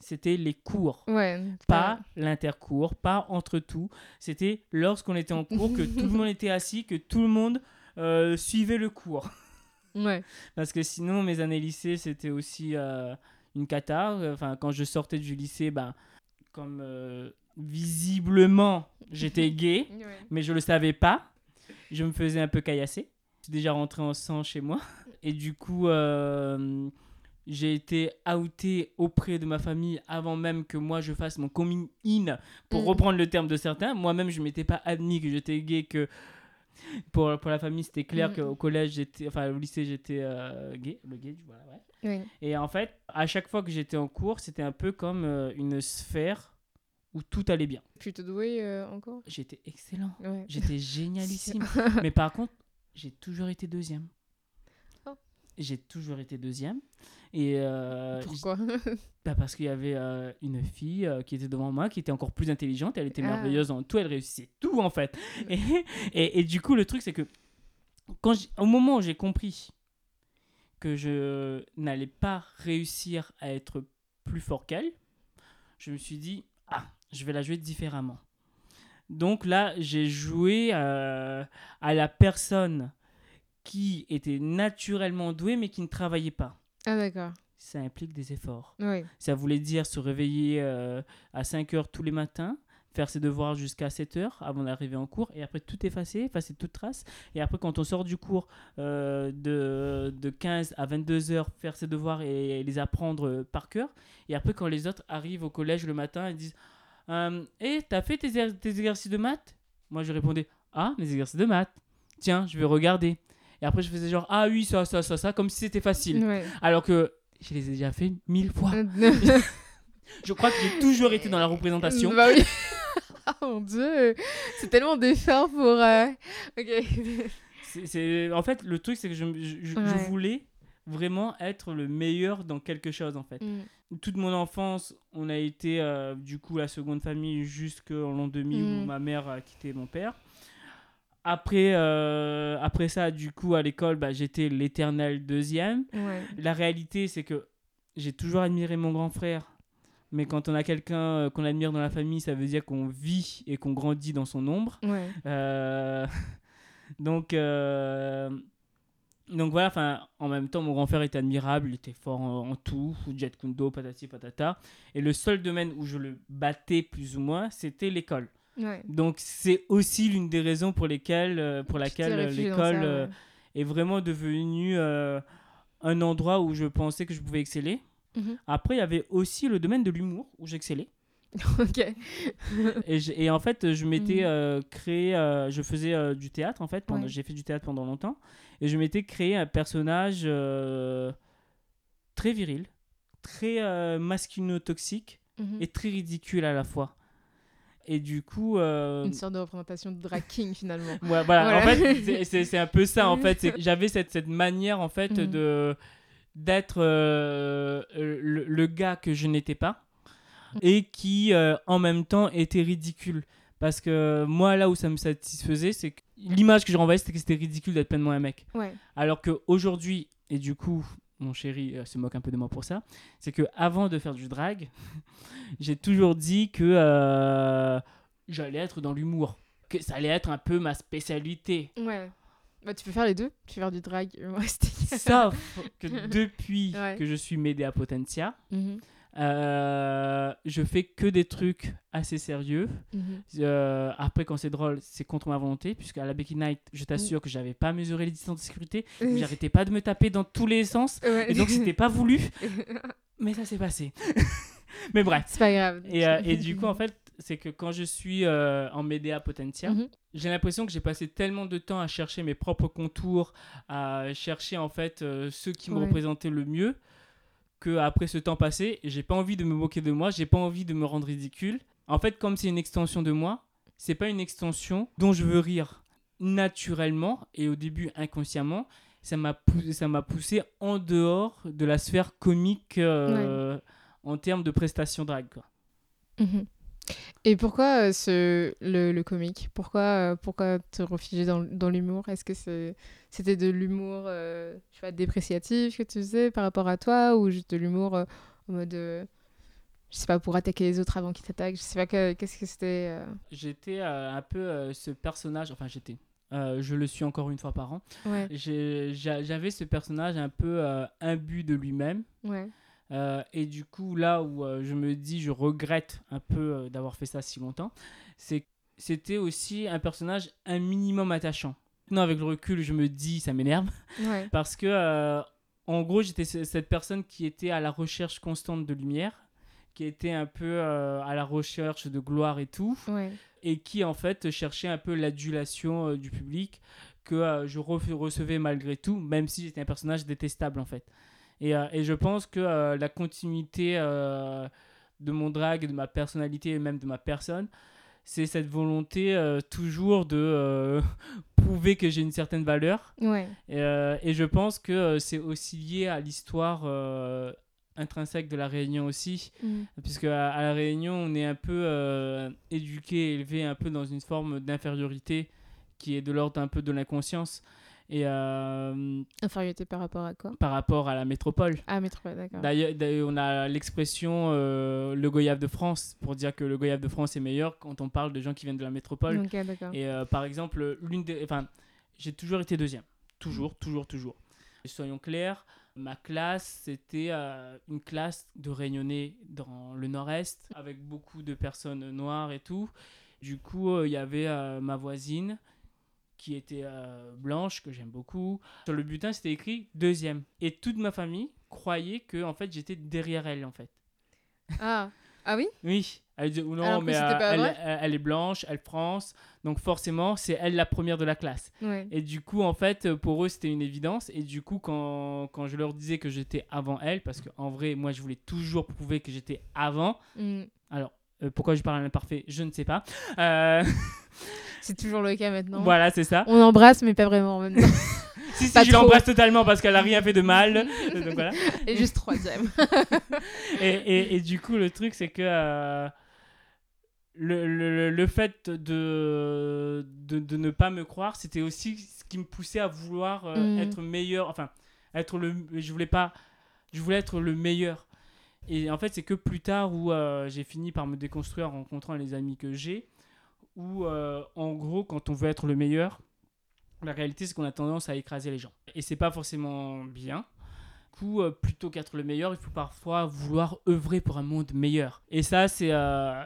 c'était les cours. Ouais. Pas l'intercours, pas entre tout. C'était lorsqu'on était en cours, que tout le monde était assis, que tout le monde euh, suivait le cours. Ouais. Parce que sinon, mes années lycée, c'était aussi euh, une cata. Enfin, quand je sortais du lycée, ben, comme euh, visiblement j'étais gay, Ouais. mais je le savais pas, je me faisais un peu caillasser. Je suis déjà rentré en sang chez moi. Et du coup, j'ai été outé auprès de ma famille avant même que moi je fasse mon coming in, pour Mm. reprendre le terme de certains. Moi-même, je m'étais pas admis que j'étais gay, que pour, pour la famille, c'était clair Mm. qu'au collège, j'étais, enfin au lycée, j'étais euh, gay. Le gay, voilà, ouais. Et en fait, à chaque fois que j'étais en cours, c'était un peu comme euh, une sphère où tout allait bien. Plutôt doué euh, encore? J'étais excellent. Ouais. J'étais génialissime. Mais par contre, j'ai toujours été deuxième. J'ai toujours été deuxième. Et euh, Pourquoi bah parce qu'il y avait euh, une fille euh, qui était devant moi, qui était encore plus intelligente. Elle était Ah. merveilleuse en tout. Elle réussissait tout, en fait. Et, et, et du coup, le truc, c'est que quand au moment où j'ai compris que je n'allais pas réussir à être plus fort qu'elle, je me suis dit, ah, je vais la jouer différemment. Donc là, j'ai joué à la personne qui était naturellement douée mais qui ne travaillait pas. Ah d'accord. Ça implique des efforts. Ouais. Ça voulait dire se réveiller euh, à 5 heures tous les matins, faire ses devoirs jusqu'à 7 heures avant d'arriver en cours, et après tout effacer, effacer toute trace, et après quand on sort du cours euh, de, de 15 à 22 heures, faire ses devoirs et, les apprendre euh, par cœur, et après quand les autres arrivent au collège le matin, ils disent euh, Eh, t'as fait tes, er-, tes exercices de maths? Moi je répondais Ah, mes exercices de maths, tiens, je vais regarder. Et après je faisais genre Ah oui, ça, ça, ça, ça, comme si c'était facile. Ouais. Alors que je les ai déjà fait mille fois. Je crois que j'ai toujours été dans la représentation. Bah oui. Ah mon dieu, c'est tellement défunt pour. euh, Ok. C'est- c'est- En fait, le truc, c'est que je, je- je- je Ouais. voulais vraiment être le meilleur dans quelque chose, en fait. Mm. Toute mon enfance, on a été, euh, du coup, la seconde famille jusqu'en l'an 2000 où Mm. ma mère a quitté mon père. Après, euh, après ça, du coup, à l'école, bah, j'étais l'éternel deuxième. Ouais. La réalité, c'est que j'ai toujours admiré mon grand frère. Mais quand on a quelqu'un euh, qu'on admire dans la famille, ça veut dire qu'on vit et qu'on grandit dans son ombre. Ouais. Euh, donc, euh, donc voilà, enfin, en même temps, mon grand frère était admirable, il était fort en, en tout, jet kundo, patati patata. Et le seul domaine où je le battais plus ou moins, c'était l'école. Ouais. Donc c'est aussi l'une des raisons pour lesquelles, euh, pour laquelle euh, l'école ouais. euh, est vraiment devenue un endroit où je pensais que je pouvais exceller. Mhm. Après, il y avait aussi le domaine de l'humour où j'excellais. ok. Et, je- et en fait, je m'étais euh, créé, euh, je faisais euh, du théâtre en fait, Ouais. j'ai fait du théâtre pendant longtemps, et je m'étais créé un personnage très viril, très masculino-toxique Mhm. et très ridicule à la fois. Et du coup, euh, Une sorte de représentation de drag king finalement. ouais, voilà, Voilà. en fait, c'est- un peu ça en fait. J'avais cette, cette manière en fait Mhm. de d'être euh, le, le gars que je n'étais pas et qui euh, en même temps était ridicule. Parce que moi, là où ça me satisfaisait, c'est que l'image que je renvoyais, c'était que c'était ridicule d'être pleinement un mec. Ouais. Alors qu'aujourd'hui, et du coup, mon chéri euh, se moque un peu de moi pour ça, c'est que avant de faire du drag, j'ai toujours dit que euh, j'allais être dans l'humour, que ça allait être un peu ma spécialité. Ouais. Bah, tu peux faire les deux. Tu peux faire du drag humoristique. Sauf que depuis Ouais. que je suis Médéa Potentia, Mhm. Euh, je fais que des trucs assez sérieux. Mhm. Euh, après, quand c'est drôle, c'est contre ma volonté, puisque à la Becky Night, je t'assure que j'avais pas mesuré les distances de sécurité, j'arrêtais pas de me taper dans tous les sens, Ouais. et donc c'était pas voulu, mais ça s'est passé. mais bref. C'est pas grave. Et, euh, et du coup, en fait, c'est que quand je suis euh, en Médéa Potentia, Mhm. j'ai l'impression que j'ai passé tellement de temps à chercher mes propres contours, à chercher en fait ceux qui me représentaient le mieux, que après ce temps passé, j'ai pas envie de me moquer de moi, j'ai pas envie de me rendre ridicule. En fait, comme c'est une extension de moi, c'est pas une extension dont je veux rire naturellement et au début inconsciemment. Ça m'a poussé, ça m'a poussé en dehors de la sphère comique euh, en termes de prestations drag. Quoi. Et pourquoi euh, ce, le, le comique? Pourquoi, euh, pourquoi te réfugier dans, dans l'humour? Est-ce que c'est- c'était de l'humour euh, je sais pas, dépréciatif que tu faisais par rapport à toi ou juste de l'humour euh, en mode, je sais pas, pour attaquer les autres avant qu'ils t'attaquent? Je sais pas, que- qu'est-ce que c'était J'étais un peu ce personnage, enfin j'étais, je le suis encore une fois par an. Ouais, J'avais ce personnage un peu imbu de lui-même. ouais. Euh, et du coup, là où euh, je me dis, je regrette un peu euh, d'avoir fait ça si longtemps, c'est que c'était aussi un personnage un minimum attachant. Maintenant, avec le recul, je me dis, ça m'énerve. Ouais. Parce que, en gros, j'étais ce- cette personne qui était à la recherche constante de lumière, qui était un peu à la recherche de gloire et tout Ouais. et qui en fait cherchait un peu l'adulation du public que je re- recevais malgré tout, même si j'étais un personnage détestable en fait. Et, euh, et je pense que euh, la continuité euh, de mon drag, de ma personnalité et même de ma personne, c'est cette volonté euh, toujours de euh, prouver que j'ai une certaine valeur. Ouais. Et, euh, et je pense que c'est aussi lié à l'histoire intrinsèque de la Réunion aussi Mhm. puisque à, à la Réunion, on est un peu éduqué, élevé un peu dans une forme d'infériorité qui est de l'ordre un peu de l'inconscience et euh, Infériorité par rapport à quoi? par rapport à la métropole. Ah, métropole, d'accord. D'ailleurs, on a l'expression euh, le goyave de France pour dire que le goyave de France est meilleur quand on parle de gens qui viennent de la métropole. Ok, d'accord. Et euh, par exemple, l'une des, enfin, j'ai toujours été deuxième, toujours, toujours, toujours. Et soyons clairs, Ma classe, c'était euh, une classe de Réunionnais dans le nord-est, avec beaucoup de personnes noires et tout. Du coup, euh, il y avait euh, ma voisine qui était blanche, que j'aime beaucoup. Sur le butin, c'était écrit deuxième. Et toute ma famille croyait que en fait, j'étais derrière elle, en fait. Ah, ah oui? Oui. Elle dit, non, mais elle, est blanche, elle France, donc forcément, c'est elle la première de la classe. Et du coup, en fait, pour eux, c'était une évidence. Et du coup, quand, quand je leur disais que j'étais avant elle, parce qu'en vrai, moi, je voulais toujours prouver que j'étais avant. Mm. Alors, euh, pourquoi je parle à l'imparfait, je ne sais pas. Euh, c'est toujours le cas maintenant. Voilà, c'est ça. On embrasse, mais pas vraiment en même temps. si, si, je l'embrasse totalement parce qu'elle a rien fait de mal. donc voilà. Et juste troisième. et, et, et, du coup, le truc, c'est que. Euh, le, le, le, fait de, de, de, ne pas me croire, c'était aussi ce qui me poussait à vouloir euh, mm. être meilleur. Enfin, être le. Je voulais pas. Je voulais être le meilleur. Et en fait, c'est que plus tard où euh, j'ai fini par me déconstruire en rencontrant les amis que j'ai, où euh, en gros, quand on veut être le meilleur, la réalité c'est qu'on a tendance à écraser les gens. Et c'est pas forcément bien. Euh, plutôt qu'être le meilleur, il faut parfois vouloir œuvrer pour un monde meilleur. Et ça, c'est euh,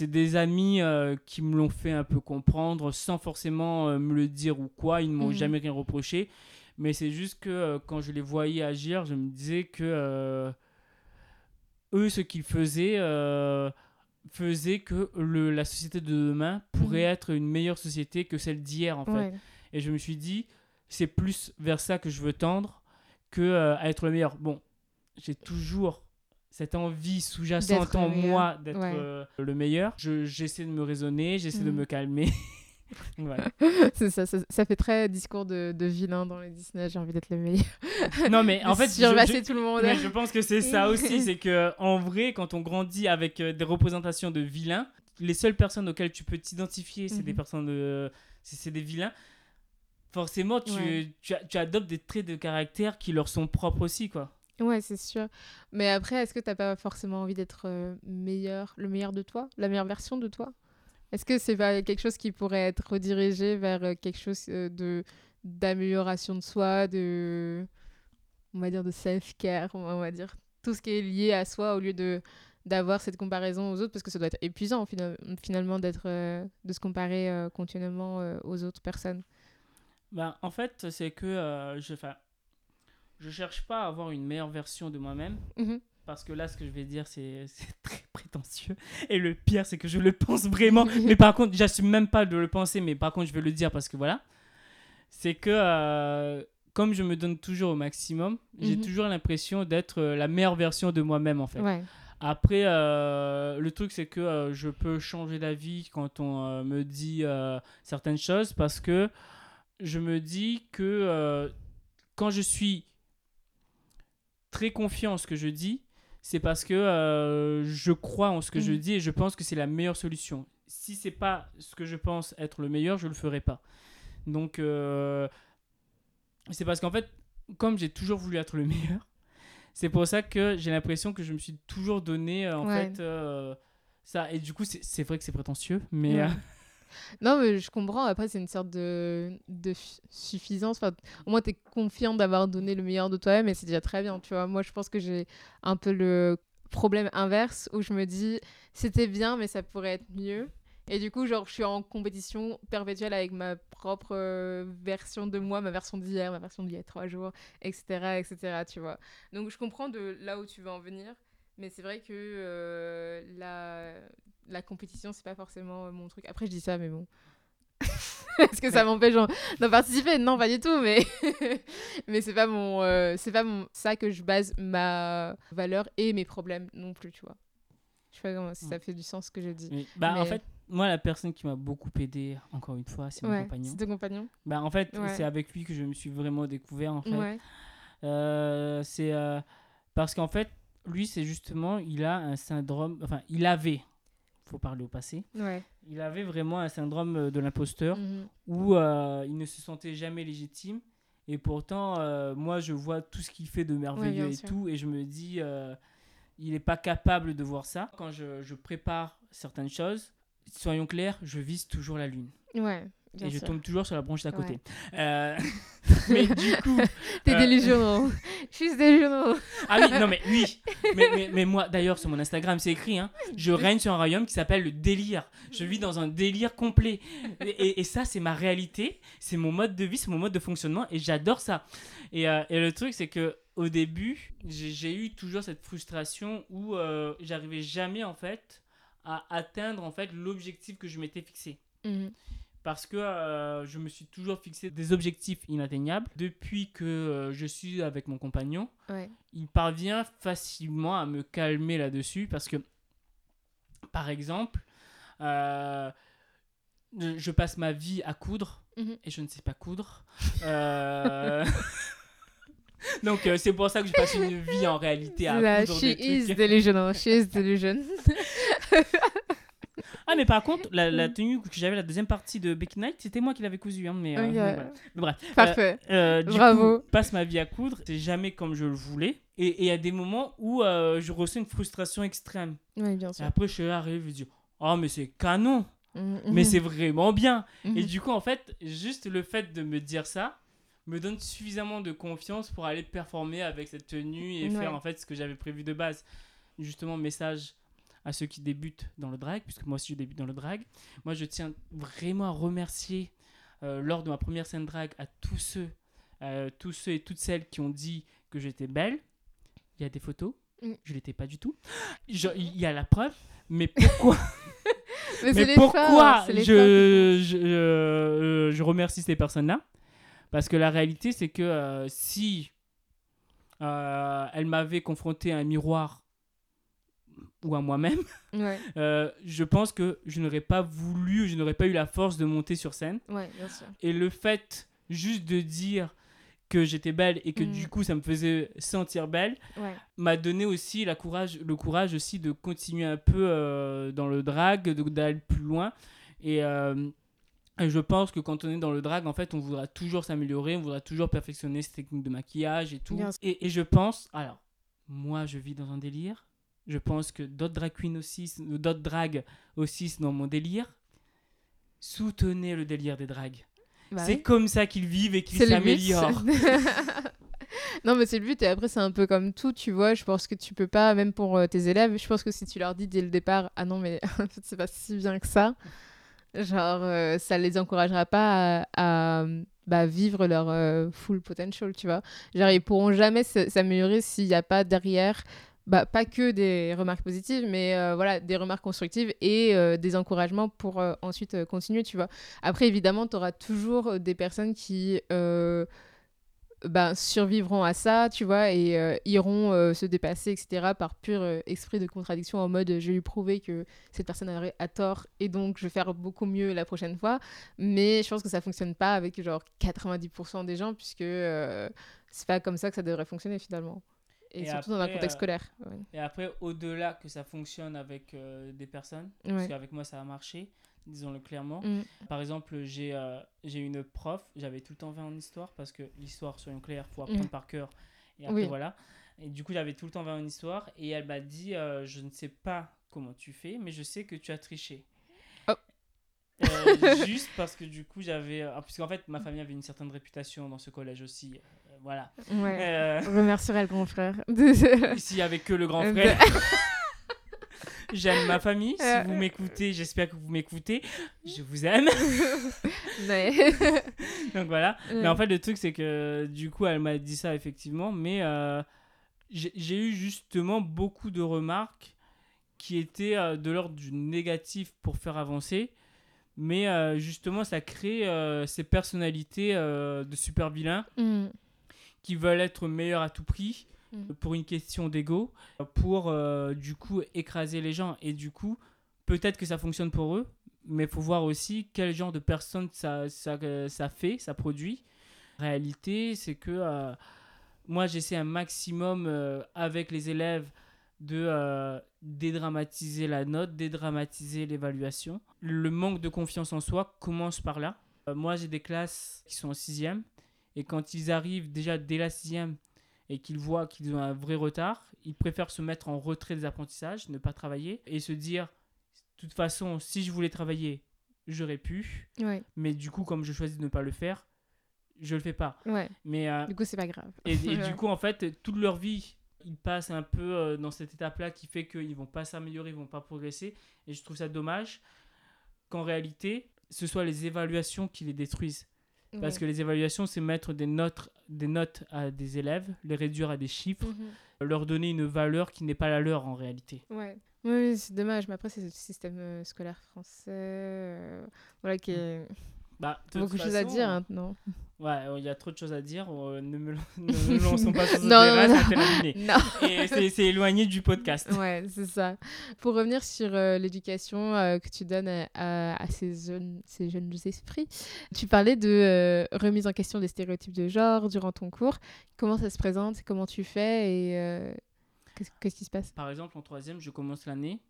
des amis qui me l'ont fait un peu comprendre sans forcément me le dire ou quoi. Ils ne m'ont mhm. jamais rien reproché. Mais c'est juste que quand je les voyais agir, je me disais que eux, ce qu'ils faisaient, faisait que le, la société de demain pourrait mhm. être une meilleure société que celle d'hier, en fait. Et je me suis dit, c'est plus vers ça que je veux tendre que euh, à être le meilleur. Bon, j'ai toujours cette envie sous-jacente en moi d'être euh, le meilleur. J'essaie de me raisonner, j'essaie de mm. me calmer. C'est ça, ça, fait très discours de, de vilain dans les Disney, j'ai envie d'être le meilleur. non mais en fait, je, tout le monde. Mais je pense que c'est ça aussi, c'est que en vrai, quand on grandit avec euh, des représentations de vilains, les seules personnes auxquelles tu peux t'identifier, c'est des mhm. personnes de, c'est des vilains forcément, tu, tu, adoptes des traits de caractère qui leur sont propres aussi, quoi. Ouais, c'est sûr. Mais après, est-ce que tu n'as pas forcément envie d'être euh, meilleur, le meilleur de toi, la meilleure version de toi? Est-ce que c'est quelque chose qui pourrait être redirigé vers euh, quelque chose euh, de d'amélioration de soi, de on va dire de self-care, on va dire tout ce qui est lié à soi au lieu de d'avoir cette comparaison aux autres parce que ça doit être épuisant finalement d'être de se comparer continuellement aux autres personnes? Ben, en fait, c'est que euh, je, je cherche pas à avoir une meilleure version de moi-même. Mhm. Parce que là, ce que je vais dire, c'est très prétentieux. Et le pire, c'est que je le pense vraiment. mais par contre, j'assume même pas de le penser, mais par contre, je vais le dire parce que voilà. C'est que euh, comme je me donne toujours au maximum, j'ai mhm. toujours l'impression d'être euh, la meilleure version de moi-même, en fait. Après, le truc, c'est que je peux changer d'avis quand on me dit certaines choses parce que je me dis que euh, quand je suis très confiant en ce que je dis, c'est parce que euh, je crois en ce que je mm. dis et je pense que c'est la meilleure solution. Si c'est pas ce que je pense être le meilleur, je le ferai pas. Donc euh, c'est parce qu'en fait, comme j'ai toujours voulu être le meilleur, c'est pour ça que j'ai l'impression que je me suis toujours donné en fait ça. Et du coup, c'est vrai que c'est prétentieux, mais Non, mais je comprends. Après, c'est une sorte de, de suffisance. Enfin, au moins, tu es confiant d'avoir donné le meilleur de toi-même et c'est déjà très bien. Tu vois, moi, je pense que j'ai un peu le problème inverse où je me dis c'était bien, mais ça pourrait être mieux. Et du coup, genre, je suis en compétition perpétuelle avec ma propre euh, version de moi, ma version d'hier, ma version d'il y a trois jours, etc., etc., tu vois. Donc, je comprends de là où tu veux en venir. Mais c'est vrai que euh, la, la compétition, c'est pas forcément euh, mon truc. Après, je dis ça, mais bon. Est-ce que ça m'empêche d'en participer Non, pas du tout, mais, mais c'est pas, mon, euh, c'est pas mon... ça que je base ma valeur et mes problèmes non plus, tu vois. Je sais pas si ça fait du sens ce que je dis. Bah, En fait, moi, la personne qui m'a beaucoup aidé, encore une fois, c'est mon compagnon. C'est ton compagnon bah, En fait, c'est avec lui que je me suis vraiment découvert, en fait. Euh, c'est parce qu'en fait, lui, c'est justement, il a un syndrome, enfin, il avait, faut parler au passé, il avait vraiment un syndrome euh, de l'imposteur mhm. où euh, il ne se sentait jamais légitime. Et pourtant, euh, moi, je vois tout ce qu'il fait de merveilleux et tout, et je me dis, il n'est pas capable de voir ça. Quand je, je, prépare certaines choses, soyons clairs, je vise toujours la lune. Ouais et je tombe toujours sur la branche d'à côté. Euh, mais du coup. T'es euh... Juste des genoux. Ah oui, non mais oui. Mais, mais, mais moi, d'ailleurs, sur mon Instagram, c'est écrit, hein, je règne sur un royaume qui s'appelle le délire. Je vis dans un délire complet. Et, et- et ça, c'est ma réalité, c'est mon mode de vie, c'est mon mode de fonctionnement, et j'adore ça. Et, euh, et le truc, c'est que au début, j'ai j'ai eu toujours cette frustration où euh, j'arrivais jamais, en fait, à atteindre, en fait, l'objectif que je m'étais fixé Mhm. Parce que euh, je me suis toujours fixé des objectifs inatteignables. Depuis que euh, je suis avec mon compagnon, Ouais. il parvient facilement à me calmer là-dessus parce que, par exemple, euh, je passe ma vie à coudre Mhm. et je ne sais pas coudre. Donc euh, c'est pour ça que je passe une vie en réalité à La coudre she des is trucs. delusional. She is delusion. Ah mais par contre, la, la tenue que j'avais la deuxième partie de Becky Night, c'était moi qui l'avais cousue. Hein, mais, euh, voilà. Mais bref. Parfait. Euh, du Bravo. coup, passe ma vie à coudre, c'est jamais comme je le voulais. Et et il y a des moments où euh, je ressens une frustration extrême. Oui, bien Et sûr. après, je suis arrivé, je dis Oh, mais c'est canon, Mhm. mais c'est vraiment bien. Mhm. Et du coup, en fait, juste le fait de me dire ça me donne suffisamment de confiance pour aller performer avec cette tenue et Ouais. faire en fait ce que j'avais prévu de base. Justement, message à ceux qui débutent dans le drag, puisque moi aussi je débute dans le drag. Moi, je tiens vraiment à remercier euh, lors de ma première scène drag à tous ceux, euh, tous ceux et toutes celles qui ont dit que j'étais belle. Il y a des photos. Mm. Je l'étais pas du tout. Je- Il y a la preuve. Mais pourquoi Mais, mais pourquoi je, je, euh, je remercie ces personnes-là? Parce que la réalité, c'est que euh, si euh, elles m'avaient confronté à un miroir ou à moi-même. Ouais, euh, je pense que je n'aurais pas voulu, je n'aurais pas eu la force de monter sur scène. ouais, bien sûr. Et le fait juste de dire que j'étais belle et que Mm. du coup ça me faisait sentir belle, Ouais. m'a donné aussi la courage, le courage aussi de continuer un peu euh, dans le drag, d'aller plus loin. Et, euh, et je pense que quand on est dans le drag, en fait, on voudra toujours s'améliorer, on voudra toujours perfectionner ses techniques de maquillage et tout. Et je pense, alors, moi je vis dans un délire. Je pense que d'autres drag queens aussi, d'autres drags aussi sont dans mon délire. Soutenez le délire des drags. Bah c'est oui. comme ça qu'ils vivent et qu'ils s'améliorent. non, mais c'est le but. Et après, c'est un peu comme tout, tu vois. Je pense que tu peux pas, même pour euh, tes élèves, je pense que si tu leur dis dès le départ, ah non, mais en fait, c'est pas si bien que ça, genre, euh, ça les encouragera pas à, à, bah, vivre leur euh, full potential, tu vois. Genre, ils pourront jamais s'améliorer s'il n'y a pas derrière. Bah, pas que des remarques positives, mais euh, voilà, des remarques constructives et euh, des encouragements pour euh, ensuite continuer, tu vois. Après, évidemment, tu auras toujours des personnes qui ben, survivront à ça, tu vois, et iront se dépasser, etc., par pur esprit de contradiction, en mode je vais lui prouver que cette personne a, a tort et donc je vais faire beaucoup mieux la prochaine fois. Mais je pense que ça fonctionne pas avec genre 90% des gens, puisque c'est pas comme ça que ça devrait fonctionner finalement. Et, Et surtout dans un contexte euh, scolaire. Ouais. Et après, au-delà que ça fonctionne avec euh, des personnes, parce Ouais. qu'avec moi ça a marché, disons-le clairement. Mm. Par exemple, j'ai euh, une prof, j'avais tout le temps 20 en histoire, parce que l'histoire, soyons clairs, faut apprendre Mm. par cœur. Et après, Oui. voilà. Et du coup, j'avais tout le temps 20 en histoire, et elle m'a dit euh, Je ne sais pas comment tu fais, mais je sais que tu as triché. Oh. Euh, juste parce que du coup, j'avais. euh, Puisqu'en fait, ma famille avait une certaine réputation dans ce collège aussi. Voilà. Ouais. Euh, Remercierai le grand frère. S'il y avait que le grand Euh, frère. J'aime ma famille. Si Euh, vous m'écoutez, j'espère que vous m'écoutez. Je vous aime. Donc voilà. Mais en fait, le truc, c'est que du coup, elle m'a dit ça effectivement. Mais euh, j'ai eu justement beaucoup de remarques qui étaient euh, de l'ordre du négatif pour faire avancer. Mais justement, ça crée ces personnalités de super vilains Mm. Qui veulent être meilleurs à tout prix Mm. pour une question d'ego, pour euh, du coup écraser les gens. Et du coup, peut-être que ça fonctionne pour eux, mais il faut voir aussi quel genre de personnes ça, ça, euh, ça fait, ça produit. réalité, c'est que euh, moi, j'essaie un maximum euh, avec les élèves de euh, dédramatiser la note, dédramatiser l'évaluation. Le manque de confiance en soi commence par là. Euh, moi, j'ai des classes qui sont en sixième, et quand ils arrivent déjà dès la sixième et qu'ils voient qu'ils ont un vrai retard, ils préfèrent se mettre en retrait des apprentissages, ne pas travailler, et se dire, de toute façon, si je voulais travailler, j'aurais pu, Ouais. mais du coup, comme je choisis de ne pas le faire, je le fais pas. Ouais. Mais euh, Du coup, c'est pas grave. et, et Ouais. du coup, en fait, toute leur vie, ils passent un peu euh, dans cette étape-là qui fait qu'ils vont pas s'améliorer, ils vont pas progresser. Et je trouve ça dommage qu'en réalité, ce soit les évaluations qui les détruisent. Parce Ouais. que les évaluations, c'est mettre des notes, des notes à des élèves, les réduire à des chiffres, Mhm. leur donner une valeur qui n'est pas la leur en réalité. Ouais. Oui, c'est dommage, mais après, c'est le système euh, scolaire français. euh, voilà, qui est. Bah, de Beaucoup de choses à dire, hein, non Ouais, il y a trop de choses à dire. euh, ne me ne nous lançons pas sur ce Non, non, terrain, non. c'est c'est éloigné du podcast. Ouais, c'est ça. Pour revenir sur euh, l'éducation euh, que tu donnes à, ces, jeunes, ces jeunes esprits, tu parlais de euh, remise en question des stéréotypes de genre durant ton cours. Comment ça se présente? Comment tu fais? Et euh, qu'est-ce qu'est-ce qui se passe? Par exemple, en troisième, je commence l'année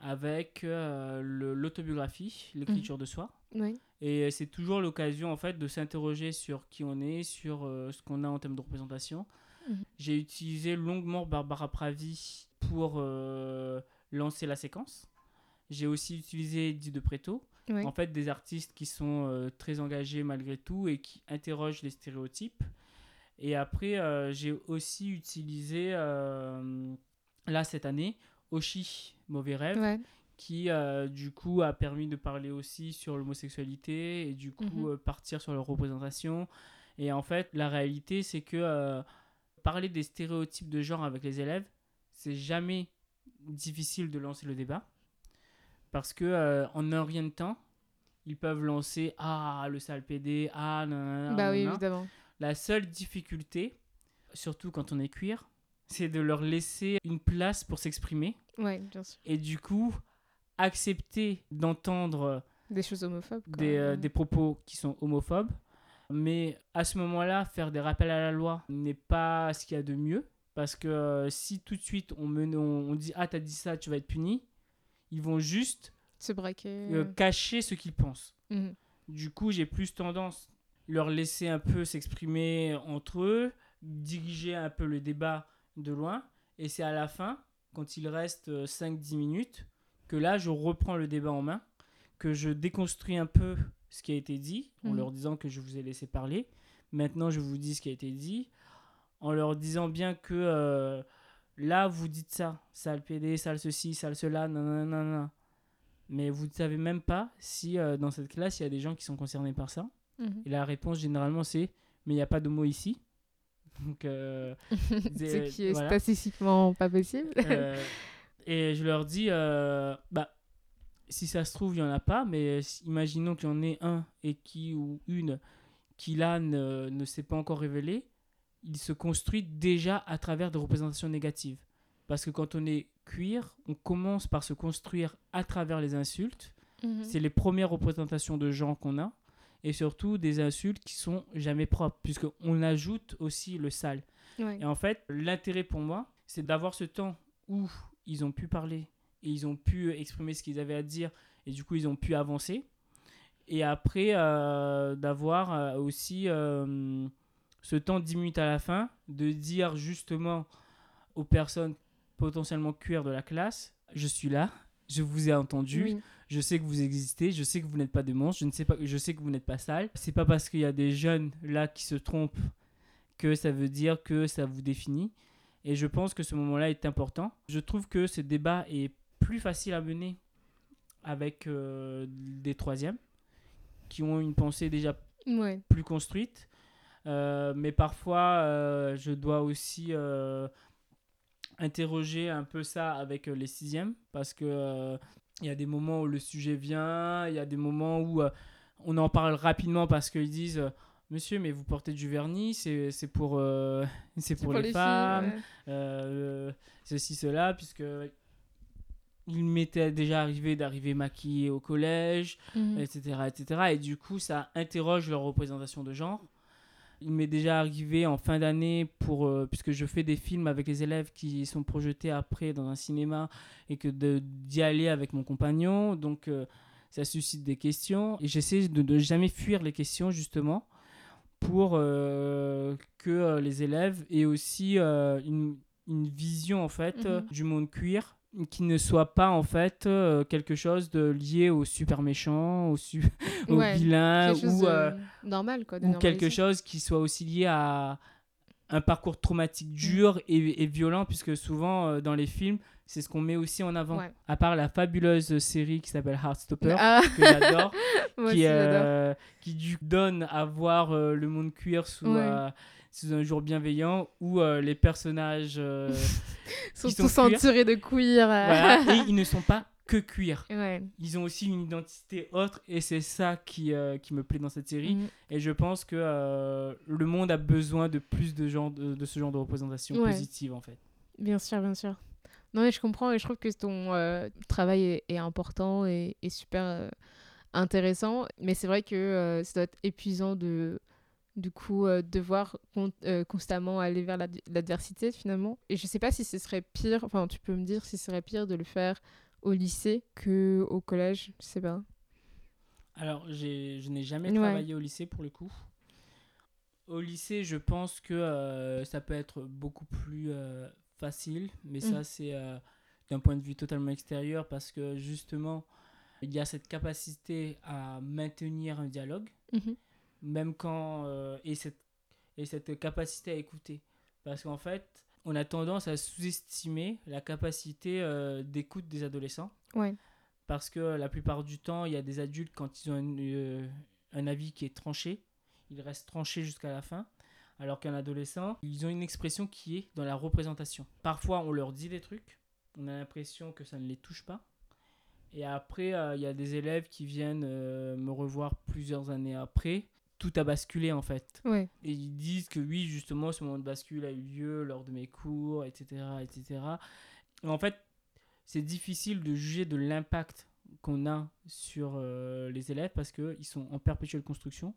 avec euh, l'autobiographie, l'écriture Mhm. de soi. Oui. Et c'est toujours l'occasion en fait de s'interroger sur qui on est, sur euh, ce qu'on a en termes de représentation. Mhm. J'ai utilisé longuement Barbara Pravi pour euh, lancer la séquence. J'ai aussi utilisé Eddie de Preto, Oui. en fait des artistes qui sont euh, très engagés malgré tout et qui interrogent les stéréotypes. Et après, euh, j'ai aussi utilisé, euh, là cette année, Oshi, Mauvais Rêve, Ouais. qui euh, du coup a permis de parler aussi sur l'homosexualité et du coup Mhm. euh, partir sur leur représentation. Et en fait, la réalité, c'est que euh, parler des stéréotypes de genre avec les élèves, c'est jamais difficile de lancer le débat. Parce que euh, en un rien de temps, ils peuvent lancer Ah, le sale PD, ah, nanana, bah oui, évidemment. La seule difficulté, surtout quand on est queer, c'est de leur laisser une place pour s'exprimer Ouais, bien sûr. et du coup accepter d'entendre Des choses homophobes. des, euh, des propos qui sont homophobes. Mais à ce moment-là, faire des rappels à la loi n'est pas ce qu'il y a de mieux. Parce que euh, si tout de suite on, on dit Ah, t'as dit ça, tu vas être puni, ils vont juste Se braquer. euh, cacher ce qu'ils pensent. Mhm. Du coup, j'ai plus tendance leur laisser un peu s'exprimer entre eux, diriger un peu le débat de loin. Et c'est à la fin, quand il reste euh, 5-10 minutes, que là, je reprends le débat en main, que je déconstruis un peu ce qui a été dit, en Mhm. leur disant que je vous ai laissé parler. Maintenant, je vous dis ce qui a été dit, en leur disant bien que euh, là, vous dites ça, sale PD, sale ceci, sale cela, nanana. Mais vous ne savez même pas si euh, dans cette classe, il y a des gens qui sont concernés par ça. Mhm. Et la réponse, généralement, c'est Mais il n'y a pas de mots ici. Donc, euh, Ce qui est voilà. statistiquement pas possible. Euh, et je leur dis euh, Bah, si ça se trouve, il n'y en a pas, mais imaginons qu'il y en ait un et qui ou une qui là ne, ne s'est pas encore révélé, il se construit déjà à travers des représentations négatives. Parce que quand on est queer, on commence par se construire à travers les insultes. Mhm. C'est les premières représentations de gens qu'on a. Et surtout des insultes qui sont jamais propres, puisqu'on ajoute aussi le sale. Ouais. Et en fait, l'intérêt pour moi, c'est d'avoir ce temps où ils ont pu parler et ils ont pu exprimer ce qu'ils avaient à dire et du coup ils ont pu avancer. Et après, euh, d'avoir euh, aussi euh, ce temps de 10 minutes à la fin de dire justement aux personnes potentiellement cuir de la classe, je suis là, je vous ai entendu, Oui. Je sais que vous existez, je sais que vous n'êtes pas des monstres, je, ne sais pas, je sais que vous n'êtes pas sales. C'est pas parce qu'il y a des jeunes là qui se trompent que ça veut dire que ça vous définit. Et je pense que ce moment-là est important. Je trouve que ce débat est plus facile à mener avec euh, des troisièmes qui ont une pensée déjà Ouais. plus construite. Euh, mais parfois, euh, je dois aussi interroger un peu ça avec les sixièmes parce que il y a des moments où le sujet vient, il y a des moments où euh, on en parle rapidement parce qu'ils disent euh, Monsieur, mais vous portez du vernis, c'est pour, euh, c'est pour, les, femmes, ouais. euh, ceci, cela, puisque il m'était déjà arrivé d'arriver maquillé au collège, etc., etc. Et du coup, ça interroge leur représentation de genre. Il m'est déjà arrivé en fin d'année, pour, euh, puisque je fais des films avec les élèves qui sont projetés après dans un cinéma, et que de- d'y aller avec mon compagnon. Donc, euh, ça suscite des questions. Et j'essaie de ne jamais fuir les questions, justement, pour euh, que les élèves aient aussi une, une vision, en fait, Mhm. du monde cuir qui ne soit pas en fait euh, quelque chose de lié au super méchant, au, su au Ouais, vilain ou, euh, normal, quoi. de ou quelque chose qui soit aussi lié à un parcours Mm. traumatique dur et, et violent, puisque souvent euh, dans les films, c'est ce qu'on met aussi en avant. Ouais. À part la fabuleuse série qui s'appelle Heartstopper, Ah, que j'adore, qui, qui du donne à voir le monde cuir sous, Ouais. Sous un jour bienveillant, où euh, les personnages euh, sont tous ceinturés de cuir. voilà, et ils ne sont pas que cuir. Ouais. Ils ont aussi une identité autre et c'est ça qui, euh, qui me plaît dans cette série. Mm. Et je pense que le monde a besoin de plus de, genre, de, de ce genre de représentation Ouais. positive en fait. Bien sûr, bien sûr. Non, mais je comprends et je trouve que ton travail est, est important et, et super intéressant. Mais c'est vrai que ça doit être épuisant de, du coup, euh, devoir con- euh, constamment aller vers l'ad- l'adversité finalement. Et je sais pas si ce serait pire, enfin, tu peux me dire si ce serait pire de le faire au lycée que au collège, je sais pas. Alors, je n'ai jamais Ouais. travaillé au lycée pour le coup. Au lycée, je pense que euh, ça peut être beaucoup plus facile, mais ça, Mm. c'est d'un point de vue totalement extérieur parce que justement, il y a cette capacité à maintenir un dialogue, Mhm. Même quand. euh, et, cette, et cette capacité à écouter. Parce qu'en fait, on a tendance à sous-estimer la capacité euh, d'écoute des adolescents Ouais. parce que la plupart du temps, il y a des adultes, quand ils ont un, euh, un avis qui est tranché, ils restent tranchés jusqu'à la fin, alors qu'un adolescent, ils ont une expression qui est dans la représentation. Parfois, on leur dit des trucs, on a l'impression que ça ne les touche pas, et après, euh, il y a des élèves qui viennent euh, me revoir plusieurs années après, tout a basculé en fait. Ouais. Et ils disent que oui, justement, ce moment de bascule a eu lieu lors de mes cours, etc. etc. Et en fait, c'est difficile de juger de l'impact qu'on a sur euh, les élèves parce qu'ils sont en perpétuelle construction.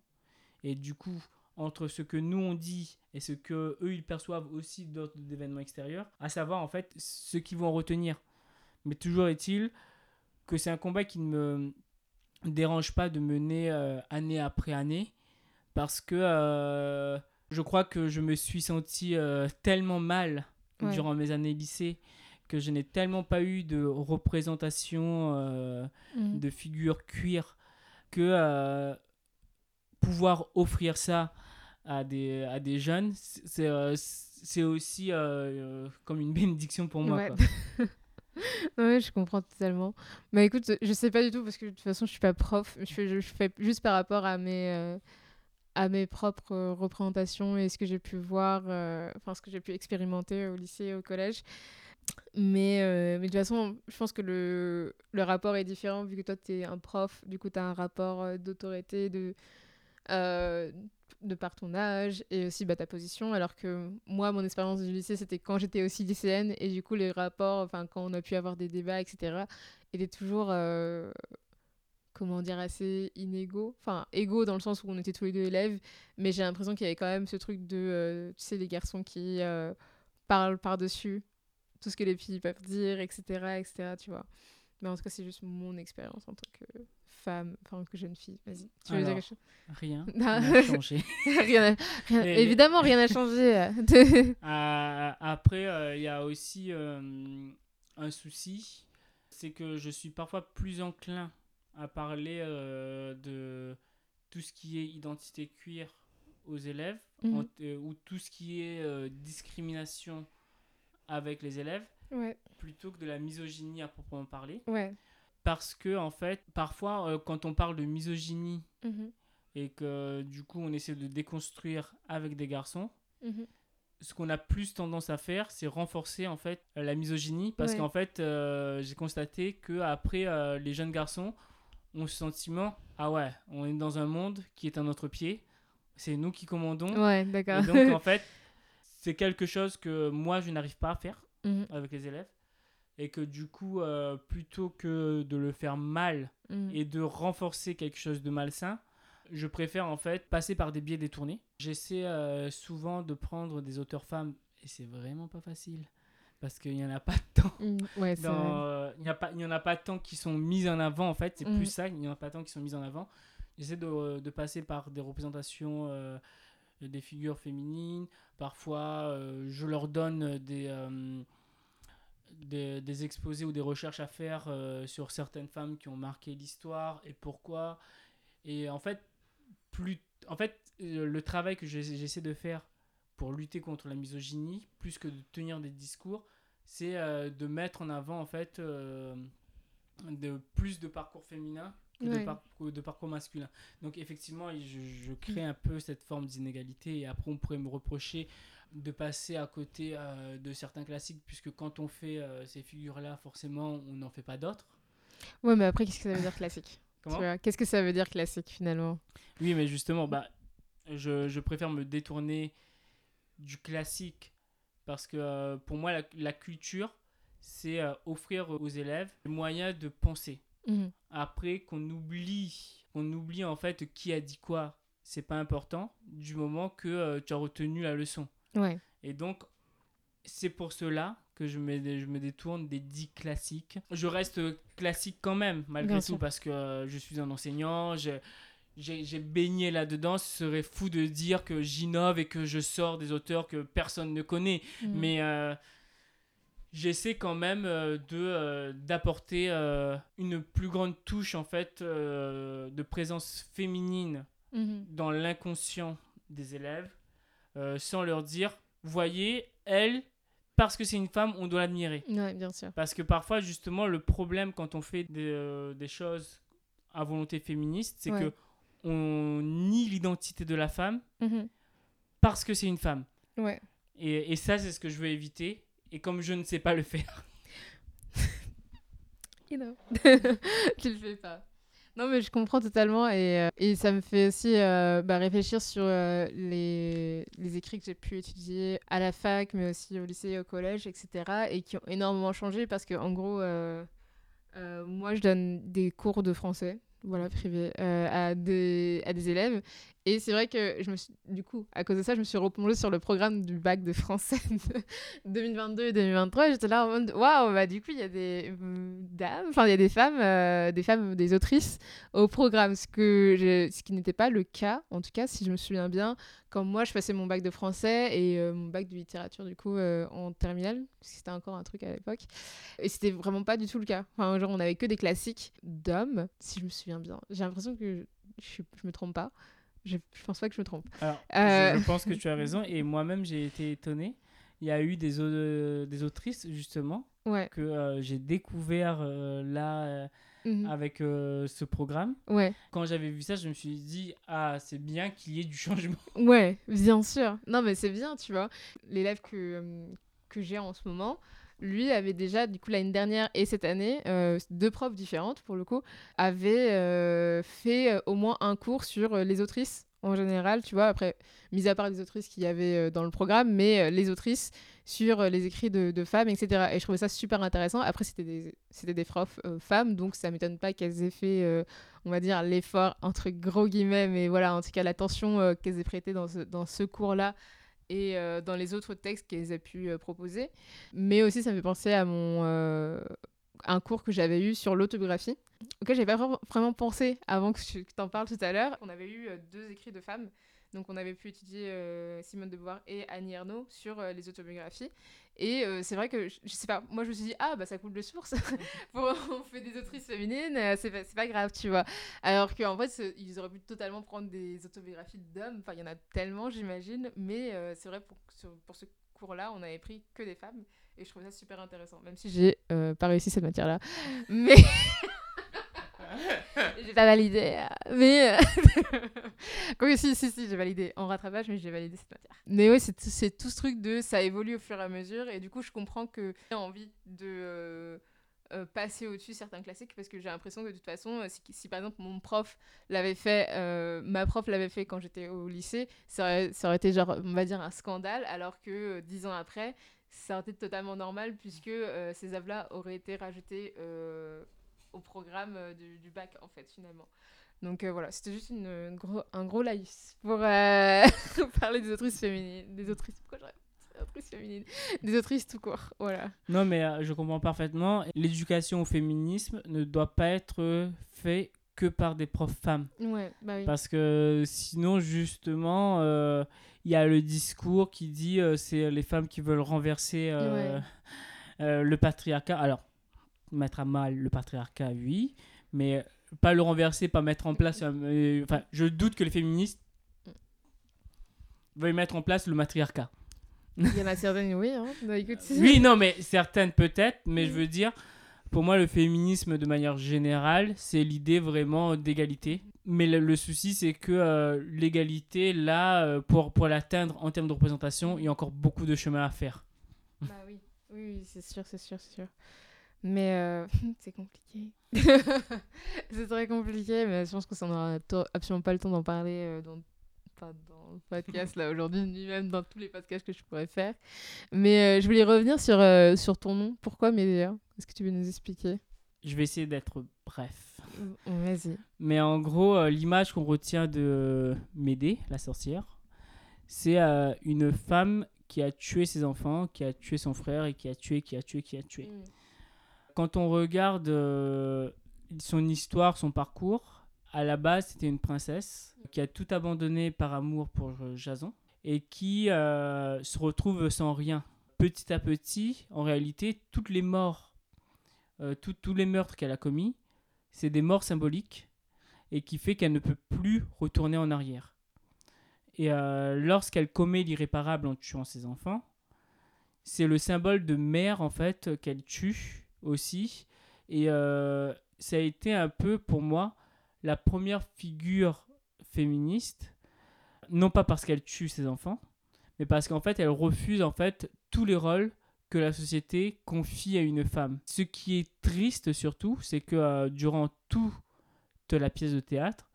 Et du coup, entre ce que nous on dit et ce que eux ils perçoivent aussi d'autres événements extérieurs, à savoir en fait ce qu'ils vont retenir. Mais toujours est-il que c'est un combat qui ne me dérange pas de mener euh, année après année parce que euh, je crois que je me suis senti euh, tellement mal Ouais. durant mes années lycée que je n'ai tellement pas eu de représentation euh, Mhm. de figures cuir que pouvoir offrir ça à des, à des jeunes, c'est c'est aussi comme une bénédiction pour moi. Ouais. quoi. Je comprends totalement. Mais écoute, je sais pas du tout parce que de toute façon, je suis pas prof. Je fais, je fais juste par rapport à mes, euh, à mes propres euh, représentations et ce que j'ai pu voir, euh, enfin, ce que j'ai pu expérimenter au lycée et au collège. Mais, euh, mais de toute façon, je pense que le, le rapport est différent vu que toi, tu es un prof. Du coup, tu as un rapport d'autorité, de, de par ton âge et aussi bah, ta position. Alors que moi, mon expérience du lycée, c'était quand j'étais aussi lycéenne. Et du coup, les rapports, enfin, quand on a pu avoir des débats, etc., étaient toujours, comment dire, assez inégaux. Enfin, égaux dans le sens où on était tous les deux élèves. Mais j'ai l'impression qu'il y avait quand même ce truc de, euh, tu sais, les garçons qui euh, parlent par-dessus tout ce que les filles peuvent dire, etc., etc., tu vois. Mais en tout cas, c'est juste mon expérience en tant que femme, enfin, que jeune fille. Vas-y, tu veux dire quelque chose? Rien n'a changé. rien, Évidemment, rien n'a changé. Euh, après, euh, il y a aussi un souci, c'est que je suis parfois plus enclin à parler euh, de tout ce qui est identité cuir aux élèves, Mhm. en- euh, ou tout ce qui est euh, discrimination avec les élèves, ouais, plutôt que de la misogynie à proprement parler. ouais. Parce que, en fait, parfois, quand on parle de misogynie Mhm, et que du coup on essaie de déconstruire avec des garçons, mhm. ce qu'on a plus tendance à faire, c'est renforcer en fait la misogynie parce Ouais. qu'en fait euh, j'ai constaté que après euh, les jeunes garçons ont ce sentiment ah ouais on est dans un monde qui est à notre pied c'est nous qui commandons Ouais, et d'accord. donc en fait c'est quelque chose que moi je n'arrive pas à faire Mhm, avec les élèves et que du coup euh, plutôt que de le faire mal mhm. et de renforcer quelque chose de malsain, je préfère en fait passer par des biais détournés. J'essaie euh, souvent de prendre des auteurs femmes et c'est vraiment pas facile parce qu'il n'y en a pas tant. Mm, Ouais, euh, il n'y en a pas tant qui sont mises en avant en fait, c'est plus ça, il n'y en a pas tant qui sont mises en avant. J'essaie de, de passer par des représentations euh, des figures féminines. Parfois, euh, je leur donne des, euh, des, des exposés ou des recherches à faire euh, sur certaines femmes qui ont marqué l'histoire et pourquoi. Et en fait, plus, en fait euh, le travail que j'essaie de faire pour lutter contre la misogynie, plus que de tenir des discours, c'est euh, de mettre en avant en fait euh, de plus de parcours féminins que de, parcours, de parcours masculins. Donc effectivement, je, je crée un peu cette forme d'inégalité et après on pourrait me reprocher de passer à côté euh, de certains classiques puisque quand on fait ces figures-là, forcément, on n'en fait pas d'autres. Ouais, mais après, qu'est-ce que ça veut dire classique? Qu'est-ce que ça veut dire classique finalement? Oui, mais justement, bah, je, je préfère me détourner du classique parce que euh, pour moi, la, la culture, c'est euh, offrir aux élèves le moyen de penser. Mhm. Après, qu'on oublie, qu'on oublie en fait qui a dit quoi, c'est pas important du moment que euh, tu as retenu la leçon. Ouais. Et donc, c'est pour cela que je me, je me détourne des dits classiques. Je reste classique quand même, malgré Bien tout, sûr. parce que je suis un enseignant, je- j'ai baigné là-dedans. Ce serait fou de dire que j'innove et que je sors des auteurs que personne ne connaît. Mhm. Mais euh, j'essaie quand même euh, de euh, d'apporter une plus grande touche, en fait, de présence féminine Mhm. dans l'inconscient des élèves sans leur dire voyez elle parce que c'est une femme on doit l'admirer Ouais, bien sûr. parce que parfois justement le problème quand on fait des, des choses à volonté féministe c'est Ouais. que on nie l'identité de la femme Mhm. parce que c'est une femme Ouais. et, et ça c'est ce que je veux éviter et comme je ne sais pas le faire You know. tu le fais pas. Non, mais je comprends totalement et, euh, et ça me fait aussi euh, bah, réfléchir sur euh, les, les écrits que j'ai pu étudier à la fac, mais aussi au lycée et au collège, etc. et qui ont énormément changé parce que, en gros, moi, je donne des cours de français, voilà, privés, euh, à, des, à des élèves. Et c'est vrai que, je me suis, du coup, à cause de ça, je me suis replongée sur le programme du bac de français de 2022 et 2023. J'étais là en mode, waouh, bah du coup, il y a des euh, dames, enfin, il y a des femmes, euh, des femmes, des autrices au programme, ce, que ce qui n'était pas le cas, en tout cas, si je me souviens bien, quand moi, je passais mon bac de français et euh, mon bac de littérature, du coup, euh, en terminale, parce que c'était encore un truc à l'époque. Et c'était vraiment pas du tout le cas. Enfin, genre, on avait que des classiques d'hommes, si je me souviens bien. J'ai l'impression que je, je, je me trompe pas. Je, je pense pas que je me trompe. Alors, Euh. je, je pense que tu as raison et moi-même j'ai été étonné il y a eu des, au- des autrices justement Ouais. que euh, j'ai découvert euh, là euh, Mhm. avec euh, ce programme. Ouais. Quand j'avais vu ça, je me suis dit ah c'est bien qu'il y ait du changement. Ouais, bien sûr. Non, mais c'est bien, tu vois. L'élève que, euh, que j'ai en ce moment, lui avait déjà, du coup, l'année dernière et cette année, euh, deux profs différentes, pour le coup, avaient euh, fait euh, au moins un cours sur les autrices en général, tu vois. Après, mis à part les autrices qu'il y avait dans le programme, mais les autrices sur les écrits de, femmes, etc. Et je trouvais ça super intéressant. Après, c'était des, des profs femmes, donc ça m'étonne pas qu'elles aient fait, on va dire, l'effort, entre gros guillemets, mais voilà, en tout cas, l'attention qu'elles aient prêtée dans ce, dans ce cours-là et euh, dans les autres textes qu'elles aient pu euh, proposer. Mais aussi, ça me fait penser à mon euh, un cours que j'avais eu sur l'autobiographie, auquel j'avais pas vraiment- pensé avant que tu en parles tout à l'heure. On avait eu deux écrits de femmes. Donc, on avait pu étudier Simone de Beauvoir et Annie Ernaux sur les autobiographies. Et euh, c'est vrai que, je, sais pas, moi je me suis dit, ah bah ça coule de source. On fait des autrices féminines, euh, c'est pas, pas grave, tu vois. Alors qu'en fait, ils auraient pu totalement prendre des autobiographies d'hommes. Enfin, il y en a tellement, j'imagine. Mais euh, c'est vrai, pour, pour ce cours-là, on avait pris que des femmes. Et je trouvais ça super intéressant. Même si j'ai pas réussi cette matière-là. Mais. j'ai pas validé. euh, Mais. euh, Quoique, si, si, si, j'ai validé. En rattrapage, mais j'ai validé cette matière. Mais ouais, c'est tout, ce truc de ça évolue au fur et à mesure. Et du coup, je comprends que j'ai envie de. euh, euh, passer au-dessus certains classiques parce que j'ai l'impression que de toute façon, si, si par exemple mon prof l'avait fait, euh, ma prof l'avait fait quand j'étais au lycée, ça aurait, ça aurait été genre, on va dire, un scandale, alors que euh, dix ans après, ça aurait été totalement normal puisque ces œuvres-là auraient été rajoutées au programme euh, du, du bac en fait finalement. Donc euh, voilà, c'était juste une, une gros, un gros laïus pour euh, parler des autrices féminines, des autrices, pourquoi j'aurais des autrices féminines, des autrices tout court, voilà. Non mais euh, je comprends parfaitement. L'éducation au féminisme ne doit pas être fait que par des profs femmes. Ouais, bah oui. Parce que sinon, justement, euh, il y a le discours qui dit euh, c'est les femmes qui veulent renverser euh, Ouais. Le patriarcat, alors, mettre à mal le patriarcat, oui, mais pas le renverser, pas mettre en place. euh, Enfin, je doute que les féministes veuillent mettre en place le matriarcat. Il y en a certaines, oui. Hein. Bah, écoute, Oui, non, mais certaines peut-être, mais je veux dire, pour moi, le féminisme de manière générale, c'est l'idée vraiment d'égalité. Mais le, le souci, c'est que euh, l'égalité, là, euh, pour, pour l'atteindre en termes de représentation, il y a encore beaucoup de chemin à faire. Bah oui, oui, oui, c'est sûr, c'est sûr, c'est sûr. Mais euh, c'est compliqué. c'est très compliqué, mais je pense que ça n'aura to- absolument pas le temps d'en parler euh, dans, pas dans le podcast là aujourd'hui, ni même dans tous les podcasts que je pourrais faire. Mais euh, je voulais revenir sur, euh, sur ton nom. Pourquoi Médéa Est-ce que tu veux nous expliquer? Je vais essayer d'être bref. Mm, Vas-y. Mais en gros, l'image qu'on retient de Médée, la sorcière, c'est une femme qui a tué ses enfants, qui a tué son frère et qui a tué, qui a tué, qui a tué. Quand on regarde euh, son histoire, son parcours, à la base, c'était une princesse qui a tout abandonné par amour pour euh, Jason et qui euh, se retrouve sans rien. Petit à petit, en réalité, toutes les morts, tous les meurtres qu'elle a commis, c'est des morts symboliques et qui fait qu'elle ne peut plus retourner en arrière. Et lorsqu'elle commet l'irréparable en tuant ses enfants, c'est le symbole de mère en fait qu'elle tue aussi. Et euh, ça a été un peu pour moi la première figure féministe, non pas parce qu'elle tue ses enfants, mais parce qu'en fait elle refuse en fait tous les rôles que la société confie à une femme. Ce qui est triste surtout, c'est que euh, durant toute la pièce de théâtre,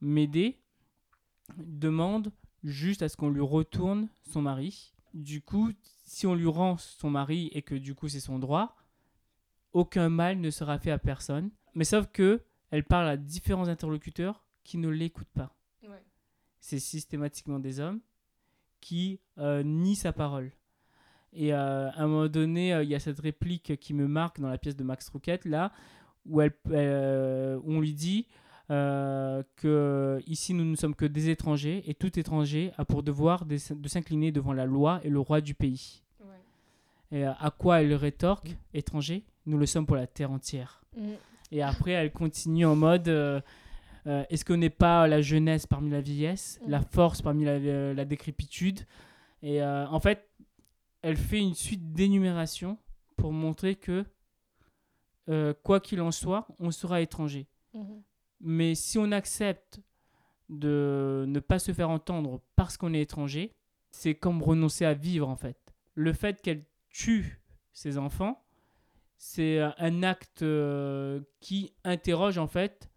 Médée demande juste à ce qu'on lui retourne son mari. Du coup, si on lui rend son mari et que du coup c'est son droit, aucun mal ne sera fait à personne. Mais sauf que elle parle à différents interlocuteurs qui ne l'écoutent pas. C'est systématiquement des hommes qui euh, nient sa parole. Et euh, à un moment donné, euh, il y a cette réplique qui me marque dans la pièce de Max Rouquette, là, où, elle, où on lui dit que ici nous ne sommes que des étrangers et tout étranger a pour devoir de, s'incliner devant la loi et le roi du pays. Et à quoi elle rétorque Étranger, nous le sommes pour la terre entière. Et après, elle continue en mode euh, euh, Est-ce qu'on n'est pas la jeunesse parmi la vieillesse, la Mhm. force parmi la, euh, la décrépitude? Et euh, en fait, elle fait une suite d'énumérations pour montrer que, quoi qu'il en soit, on sera étranger. Mais si on accepte de ne pas se faire entendre parce qu'on est étranger, c'est comme renoncer à vivre en fait. Le fait qu'elle tue ses enfants, c'est euh, un acte euh, qui interroge en fait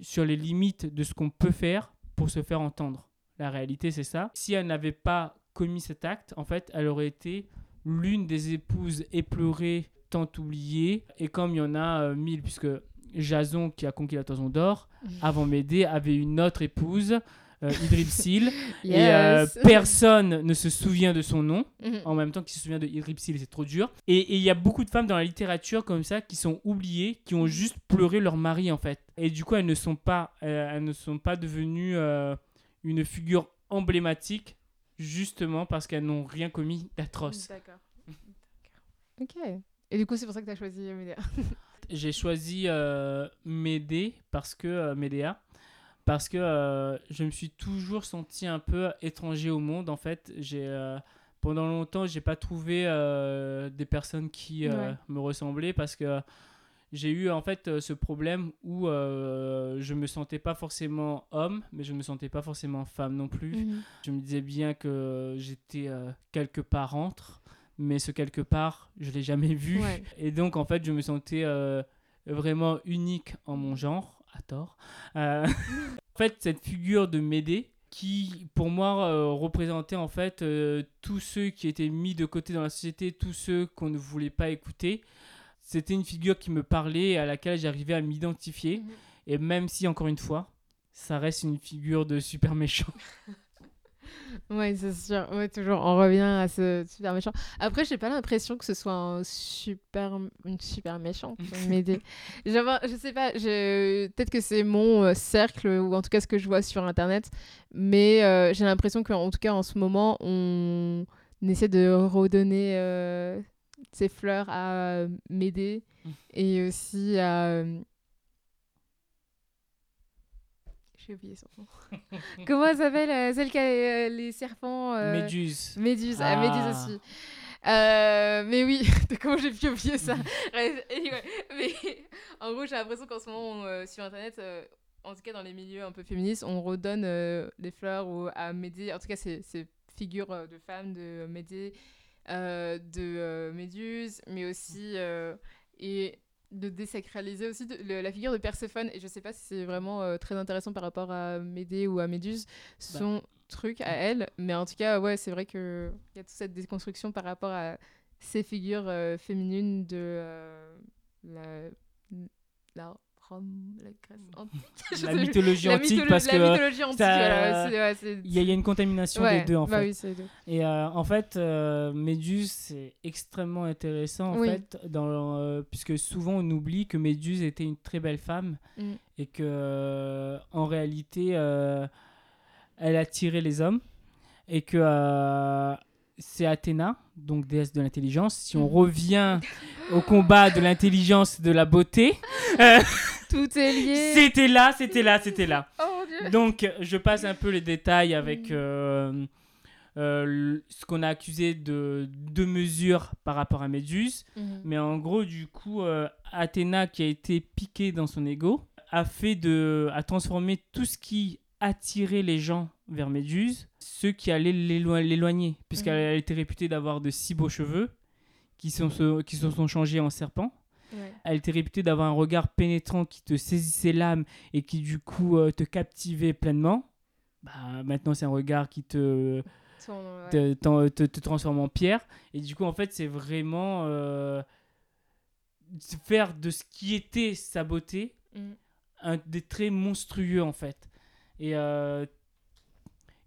sur les limites de ce qu'on peut faire pour se faire entendre. La réalité, c'est ça. Si elle n'avait pas commis cet acte, en fait, elle aurait été l'une des épouses éplorées, tant oubliées. Et comme il y en a euh, mille, puisque Jason, qui a conquis la toison d'or, avant Médée, avait une autre épouse, euh, Idripsil. Et euh, personne ne se souvient de son nom Mhm. en même temps qu'il se souvient de Idripsil, c'est trop dur. Et il y a beaucoup de femmes dans la littérature comme ça qui sont oubliées, qui ont juste pleuré leur mari en fait. Et du coup, elles ne sont pas, euh, elles ne sont pas devenues euh, une figure emblématique justement parce qu'elles n'ont rien commis d'atroce. D'accord. Ok. Et du coup, c'est pour ça que tu as choisi Médéa. J'ai choisi Médée parce que Médéa parce que euh, je me suis toujours senti un peu étranger au monde en fait. J'ai euh, pendant longtemps, j'ai pas trouvé euh, des personnes qui Ouais. me ressemblaient parce que j'ai eu en fait ce problème où je me sentais pas forcément homme, mais je me sentais pas forcément femme non plus. Mhm. Je me disais bien que j'étais quelque part entre, mais ce quelque part, je l'ai jamais vu. Ouais. Et donc, en fait, je me sentais vraiment unique en mon genre, à tort. Euh, en fait, cette figure de Médée, qui pour moi euh, représentait en fait euh, tous ceux qui étaient mis de côté dans la société, tous ceux qu'on ne voulait pas écouter. C'était une figure qui me parlait et à laquelle j'arrivais à m'identifier. Mhm. Et même si, encore une fois, ça reste une figure de super méchant. Ouais, c'est sûr. Ouais, toujours. On revient à ce super méchant. Après, j'ai pas l'impression que ce soit un super, une super méchante. J'avais- je sais pas, je... peut-être que c'est mon euh, cercle, ou en tout cas ce que je vois sur Internet, mais euh, j'ai l'impression qu'en tout cas en ce moment, on essaie de redonner euh, ses fleurs à euh, Médée Mm. et aussi à. euh, J'ai oublié son nom. Comment elle s'appelle euh, Celle qui a euh, les serpents. euh, Méduse. Méduse, Méduse Ah. aussi. Euh, mais oui, comment j'ai pu oublier ça Ouais, anyway, Mais en gros, j'ai l'impression qu'en ce moment, on, euh, sur Internet, euh, en tout cas dans les milieux un peu féministes, on redonne les fleurs ou à Médée. En tout cas, ces, ces figures de femmes de Médée, de Méduse, mais aussi. et de désacraliser aussi de- le- la figure de Perséphone. Et je sais pas si c'est vraiment euh, très intéressant par rapport à Médée ou à Méduse, Bah. son truc à elle. Mais en tout cas, ouais, c'est vrai qu'il y a toute cette déconstruction par rapport à ces figures euh, féminines de euh, la, la Rome, la Grèce antique. Mythologie antique, mytholo- parce la que mythologie antique, ça- voilà, c'est- ouais, c'est- il y, a- il y a une contamination ouais, des deux en bah fait. oui, c'est les deux. Et euh, en fait, euh, Méduse, c'est extrêmement intéressant, en Oui. fait, dans, euh, puisque souvent on oublie que Méduse était une très belle femme Mm. et que en réalité, elle attirait les hommes et que c'est Athéna, donc déesse de l'intelligence. Si on Mhm. revient au combat de l'intelligence et de la beauté, euh, Tout est lié. c'était là, c'était là, c'était là. Oh dieu. Donc, je passe un peu les détails avec Mm. euh, euh, ce qu'on a accusé de deux mesures par rapport à Méduse. Mhm. Mais en gros, du coup, euh, Athéna, qui a été piquée dans son ego, a fait de, a transformé tout ce qui attirait les gens vers Méduse, ceux qui allaient l'élo- l'éloigner, puisqu'elle Mhm. était réputée d'avoir de si beaux cheveux qui, sont, se- qui se sont changés en serpents. Ouais. Elle était réputée d'avoir un regard pénétrant qui te saisissait l'âme et qui du coup euh, te captivait pleinement. Bah, maintenant, c'est un regard qui te, Son- ouais. te, t'en- te- te transforme en pierre. Et du coup, en fait, c'est vraiment euh, faire de ce qui était sa beauté Mm. un des traits monstrueux en fait. Et euh,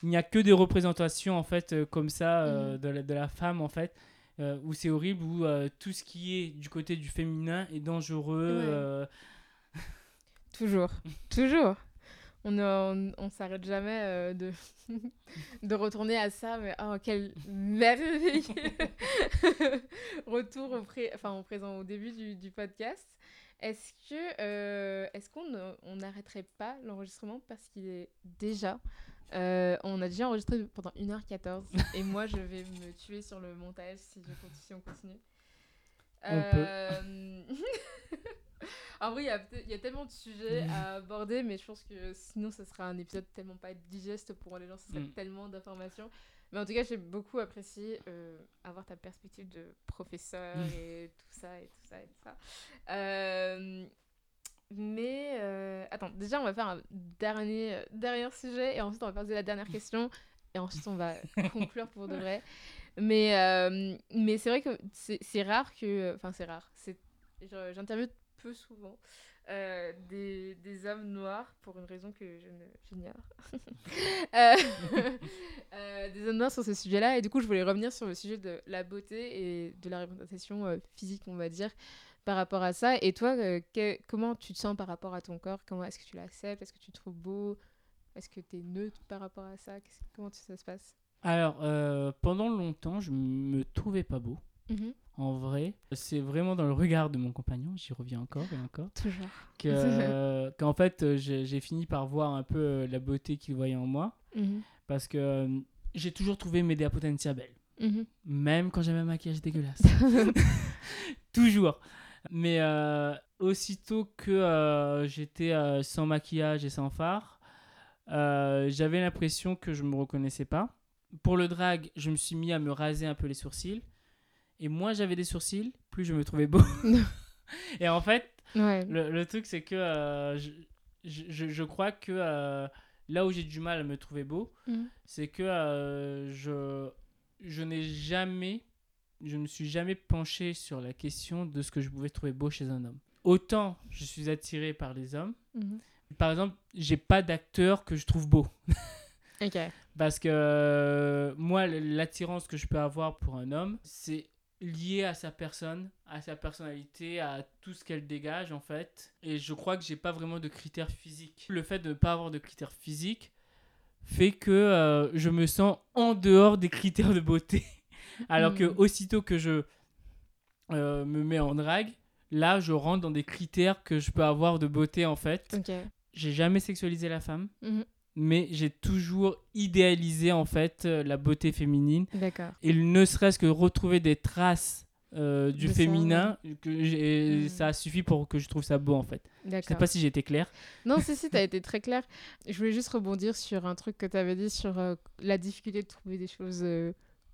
il n'y a que des représentations en fait euh, comme ça euh, Mhm. de, la, de la femme en fait. où c'est horrible, où tout ce qui est du côté du féminin est dangereux. Ouais. Toujours, toujours. On ne on, on s'arrête jamais euh, de, de retourner à ça, mais oh, quel merveilleux retour au, pré- enfin, au présent, au début du, du podcast. Est-ce que euh, est-ce qu'on on n'arrêterait pas l'enregistrement parce qu'il est déjà euh, on a déjà enregistré pendant 1h14 et moi je vais me tuer sur le montage si, je continue, si on continue. On peut. Euh, en vrai, il y a, peut- il y a tellement de sujets à aborder, mais je pense que sinon, ce sera un épisode tellement pas digeste pour les gens, ce serait Mm. tellement d'informations. Mais en tout cas, j'ai beaucoup apprécié euh, avoir ta perspective de professeur et tout ça, et tout ça, et tout ça. Euh, mais, euh, attends, déjà, on va faire un dernier, dernier sujet, et ensuite, on va poser la dernière question, et ensuite, on va conclure pour de vrai. Mais, mais c'est vrai que c'est rare que. Enfin, c'est rare. J'interviewe peu souvent euh, des, des hommes noirs pour une raison que je ne- j'ignore. Euh, euh, des hommes noirs sur ce sujet-là. Et du coup, je voulais revenir sur le sujet de la beauté et de la représentation euh, physique, on va dire, par rapport à ça. Et toi, euh, que- comment tu te sens par rapport à ton corps? Comment Est-ce que tu l'acceptes? Est-ce que tu te trouves beau? Est-ce que tu es neutre par rapport à ça? Qu'est-ce- Comment ça se passe? Alors, euh, pendant longtemps, je me trouvais pas beau. Mhm. En vrai, c'est vraiment dans le regard de mon compagnon, j'y reviens encore et encore, Toujours. que, euh, qu'en fait, euh, j'ai fini par voir un peu euh, la beauté qu'il voyait en moi. Mhm. Parce que euh, j'ai toujours trouvé Medea Potentia belle. Mhm. Même quand j'avais un maquillage dégueulasse. toujours. Mais euh, aussitôt que j'étais sans maquillage et sans phare, j'avais l'impression que je me reconnaissais pas. Pour le drag, je me suis mis à me raser un peu les sourcils. Et moins j'avais des sourcils, plus je me trouvais beau. et en fait, Ouais. le, le truc, c'est que euh, je, je, je- je crois que euh, là où j'ai du mal à me trouver beau, Mhm. c'est que euh, je, je n'ai jamais, je ne me suis jamais penché sur la question de ce que je pouvais trouver beau chez un homme. Autant je suis attiré par les hommes, Mhm. par exemple, j'ai pas d'acteur que je trouve beau. Ok. Parce que moi, l'attirance que je peux avoir pour un homme, c'est lié à sa personne, à sa personnalité, à tout ce qu'elle dégage en fait. Et je crois que j'ai pas vraiment de critères physiques. Le fait de ne pas avoir de critères physiques fait que euh, je me sens en dehors des critères de beauté. Alors que Mhm. aussitôt que je euh, me met en drague, là, je rentre dans des critères que je peux avoir de beauté, en fait. J'ai jamais sexualisé la femme, Mhm. Mais j'ai toujours idéalisé, en fait, euh, la beauté féminine. D'accord. Et ne serait-ce que retrouver des traces euh, du De ça, féminin, que j'ai- Mm. ça suffit pour que je trouve ça beau, en fait. Je sais pas si j'étais clair. Non, si, si, t'as été très clair. Je voulais juste rebondir sur un truc que t'avais dit sur euh, la difficulté de trouver des choses euh,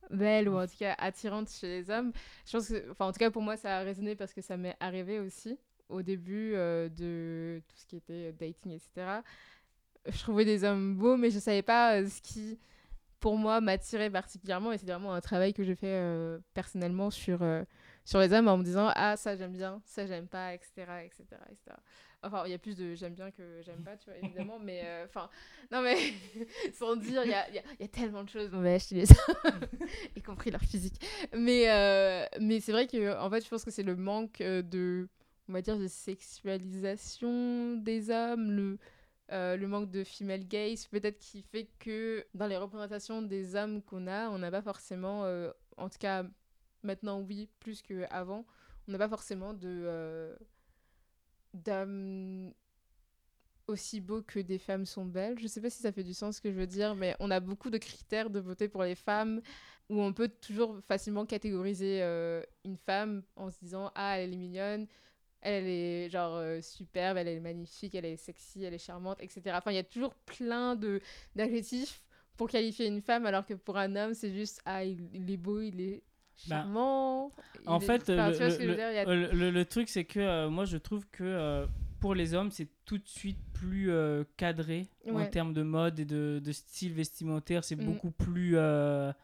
belles ou en tout cas attirantes chez les hommes. Je pense que, enfin, en tout cas, pour moi, ça a résonné parce que ça m'est arrivé aussi au début euh, de tout ce qui était dating, etc. Je trouvais des hommes beaux, mais je savais pas euh, ce qui, pour moi, m'attirait particulièrement. Et c'est vraiment un travail que j'ai fait euh, personnellement sur, euh, sur les hommes en me disant Ah, ça j'aime bien, ça j'aime pas, etc. etc., etc. Enfin, il y a plus de j'aime bien que j'aime pas, tu vois, évidemment, mais enfin, non, mais sans dire, il y a, y y a tellement de choses mauvaises chez les hommes, y compris leur physique. Mais, mais c'est vrai que, en fait, je pense que c'est le manque de, on va dire, de sexualisation des hommes, le, euh, le manque de female gaze, peut-être qui fait que dans les représentations des hommes qu'on a, on n'a pas forcément, euh, en tout cas maintenant oui, plus qu'avant, on n'a pas forcément de euh, d'hommes aussi beaux que des femmes sont belles. Je sais pas si ça fait du sens ce que je veux dire, mais on a beaucoup de critères de beauté pour les femmes où on peut toujours facilement catégoriser une femme en se disant ah elle est mignonne, elle est genre euh, superbe, elle est magnifique, elle est sexy, elle est charmante, etc. Enfin il y a toujours plein de d'adjectifs pour qualifier une femme alors que pour un homme c'est juste ah il, il est beau, il est Bah, charmant. il En est- fait, enfin, le, dire, a- truc, c'est que euh, moi, je trouve que euh, pour les hommes, c'est tout de suite plus cadré en termes de mode et de, de style vestimentaire. C'est Mm. beaucoup plus.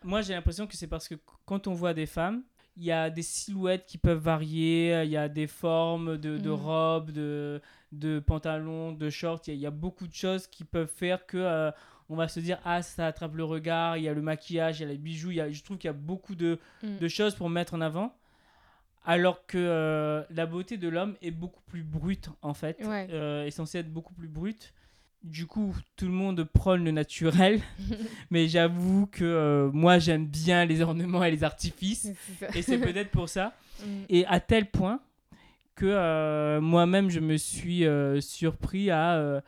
Moi, j'ai l'impression que c'est parce que qu- quand on voit des femmes, il y a des silhouettes qui peuvent varier, il y a des formes de, de Mm. robes, de, de pantalons, de shorts. Il y, a- il y a beaucoup de choses qui peuvent faire que. euh, on va se dire, ah, ça attrape le regard, il y a le maquillage, il y a les bijoux, y a, je trouve qu'il y a beaucoup de, Mm. de choses pour mettre en avant. Alors que euh, la beauté de l'homme est beaucoup plus brute, en fait. Ouais. Euh, est censée être beaucoup plus brute. Du coup, tout le monde prône le naturel. mais j'avoue que euh, moi, j'aime bien les ornements et les artifices. Et c'est peut-être pour ça. Mm. Et à tel point que euh, moi-même, je me suis euh, surpris à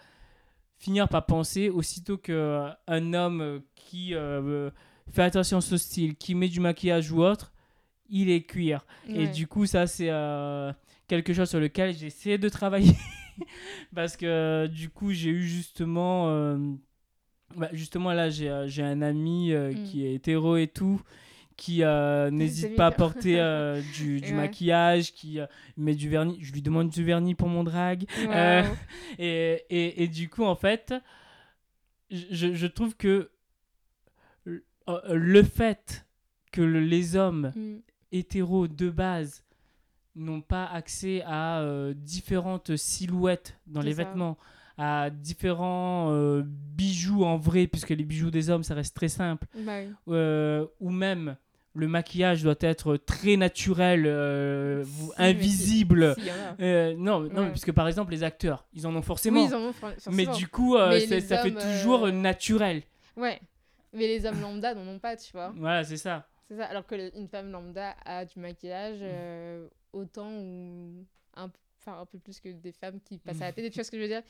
finir par penser, aussitôt qu'un homme qui fait attention à son style, qui met du maquillage ou autre, il est cuir. Et du coup, ça, c'est quelque chose sur lequel j'ai essayé de travailler. Parce que euh, du coup, j'ai eu justement... euh, bah, justement, là, j'ai euh, j'ai un ami euh, Mm. qui est hétéro et tout, qui euh, n'hésite pas à porter euh, du, du Ouais. maquillage, qui euh, met du vernis. Je lui demande du vernis pour mon drag. Wow. Et, et, et du coup, en fait, je, je trouve que le- le fait que le- les hommes Mm. hétéros de base n'ont pas accès à euh, différentes silhouettes dans les ça. vêtements, à différents euh, bijoux en vrai, puisque les bijoux des hommes, ça reste très simple, Bah oui. euh, ou même le maquillage doit être très naturel, Si, invisible. si, si, non, non Ouais. puisque par exemple, les acteurs, ils en ont forcément. Oui, ils en ont fran- mais du coup, Mais ça fait toujours naturel. Ouais. Mais les hommes lambda n'en ont pas, tu vois. Voilà, c'est ça. C'est ça. Alors que le- une femme lambda a du maquillage Mm. euh, autant ou un, enfin, un peu plus que des femmes qui passent à la télé. Tu vois ce que je veux dire?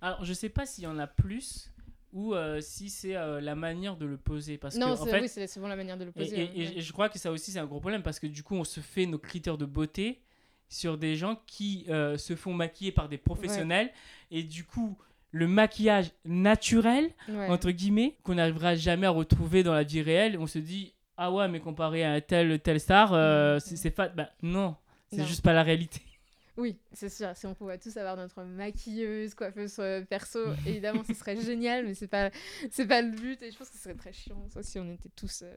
Alors, je sais pas s'il y en a plus ou euh, si c'est euh, la manière de le poser. Parce Non, que, en c'est fait, oui, c'est souvent la manière de le poser. et- hein, et- ouais. et je crois que ça aussi, c'est un gros problème parce que du coup, on se fait nos critères de beauté sur des gens qui euh, se font maquiller par des professionnels. Et du coup, le maquillage naturel, Ouais. entre guillemets, qu'on n'arrivera jamais à retrouver dans la vie réelle, on se dit, ah ouais, mais comparé à un tel, tel star, euh, Mhm. c'est fat. Bah, non, c'est juste pas la réalité. Oui, c'est sûr. Si on pouvait tous avoir notre maquilleuse, coiffeuse euh, perso, évidemment, ce serait génial, mais c'est pas, c'est pas le but. Et je pense que ce serait très chiant, ça, si on était tous euh,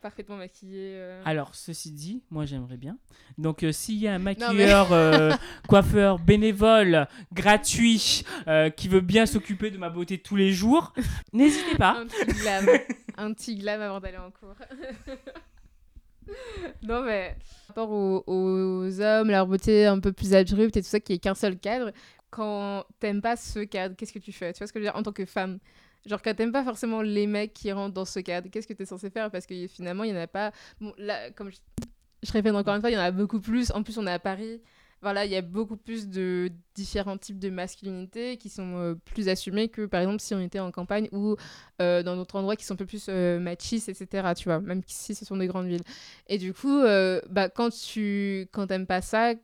parfaitement maquillés. euh. Alors, ceci dit, moi j'aimerais bien. Donc, euh, s'il y a un mais- maquilleur, euh, coiffeur, bénévole, gratuit, euh, qui veut bien s'occuper de ma beauté tous les jours, n'hésitez pas. Un petit glam. un petit glam avant d'aller en cours. non, mais par rapport aux, aux hommes, leur beauté un peu plus abrupte et tout ça, qui est qu'un seul cadre, quand t'aimes pas ce cadre, qu'est-ce que tu fais? Tu vois ce que je veux dire? En tant que femme Genre, quand t'aimes pas forcément les mecs qui rentrent dans ce cadre, qu'est-ce que t'es censé faire? Parce que finalement, il y en a pas. Là, comme je, je répète encore une fois, il y en a beaucoup plus. En plus, on est à Paris. Voilà, il y a beaucoup plus de différents types de masculinité qui sont euh, plus assumés que, par exemple, si on était en campagne ou euh, dans d'autres endroits qui sont un peu plus euh, machistes, etc. Tu vois, même si ce sont des grandes villes. Et du coup, bah, quand tu quand t'aimes pas ça,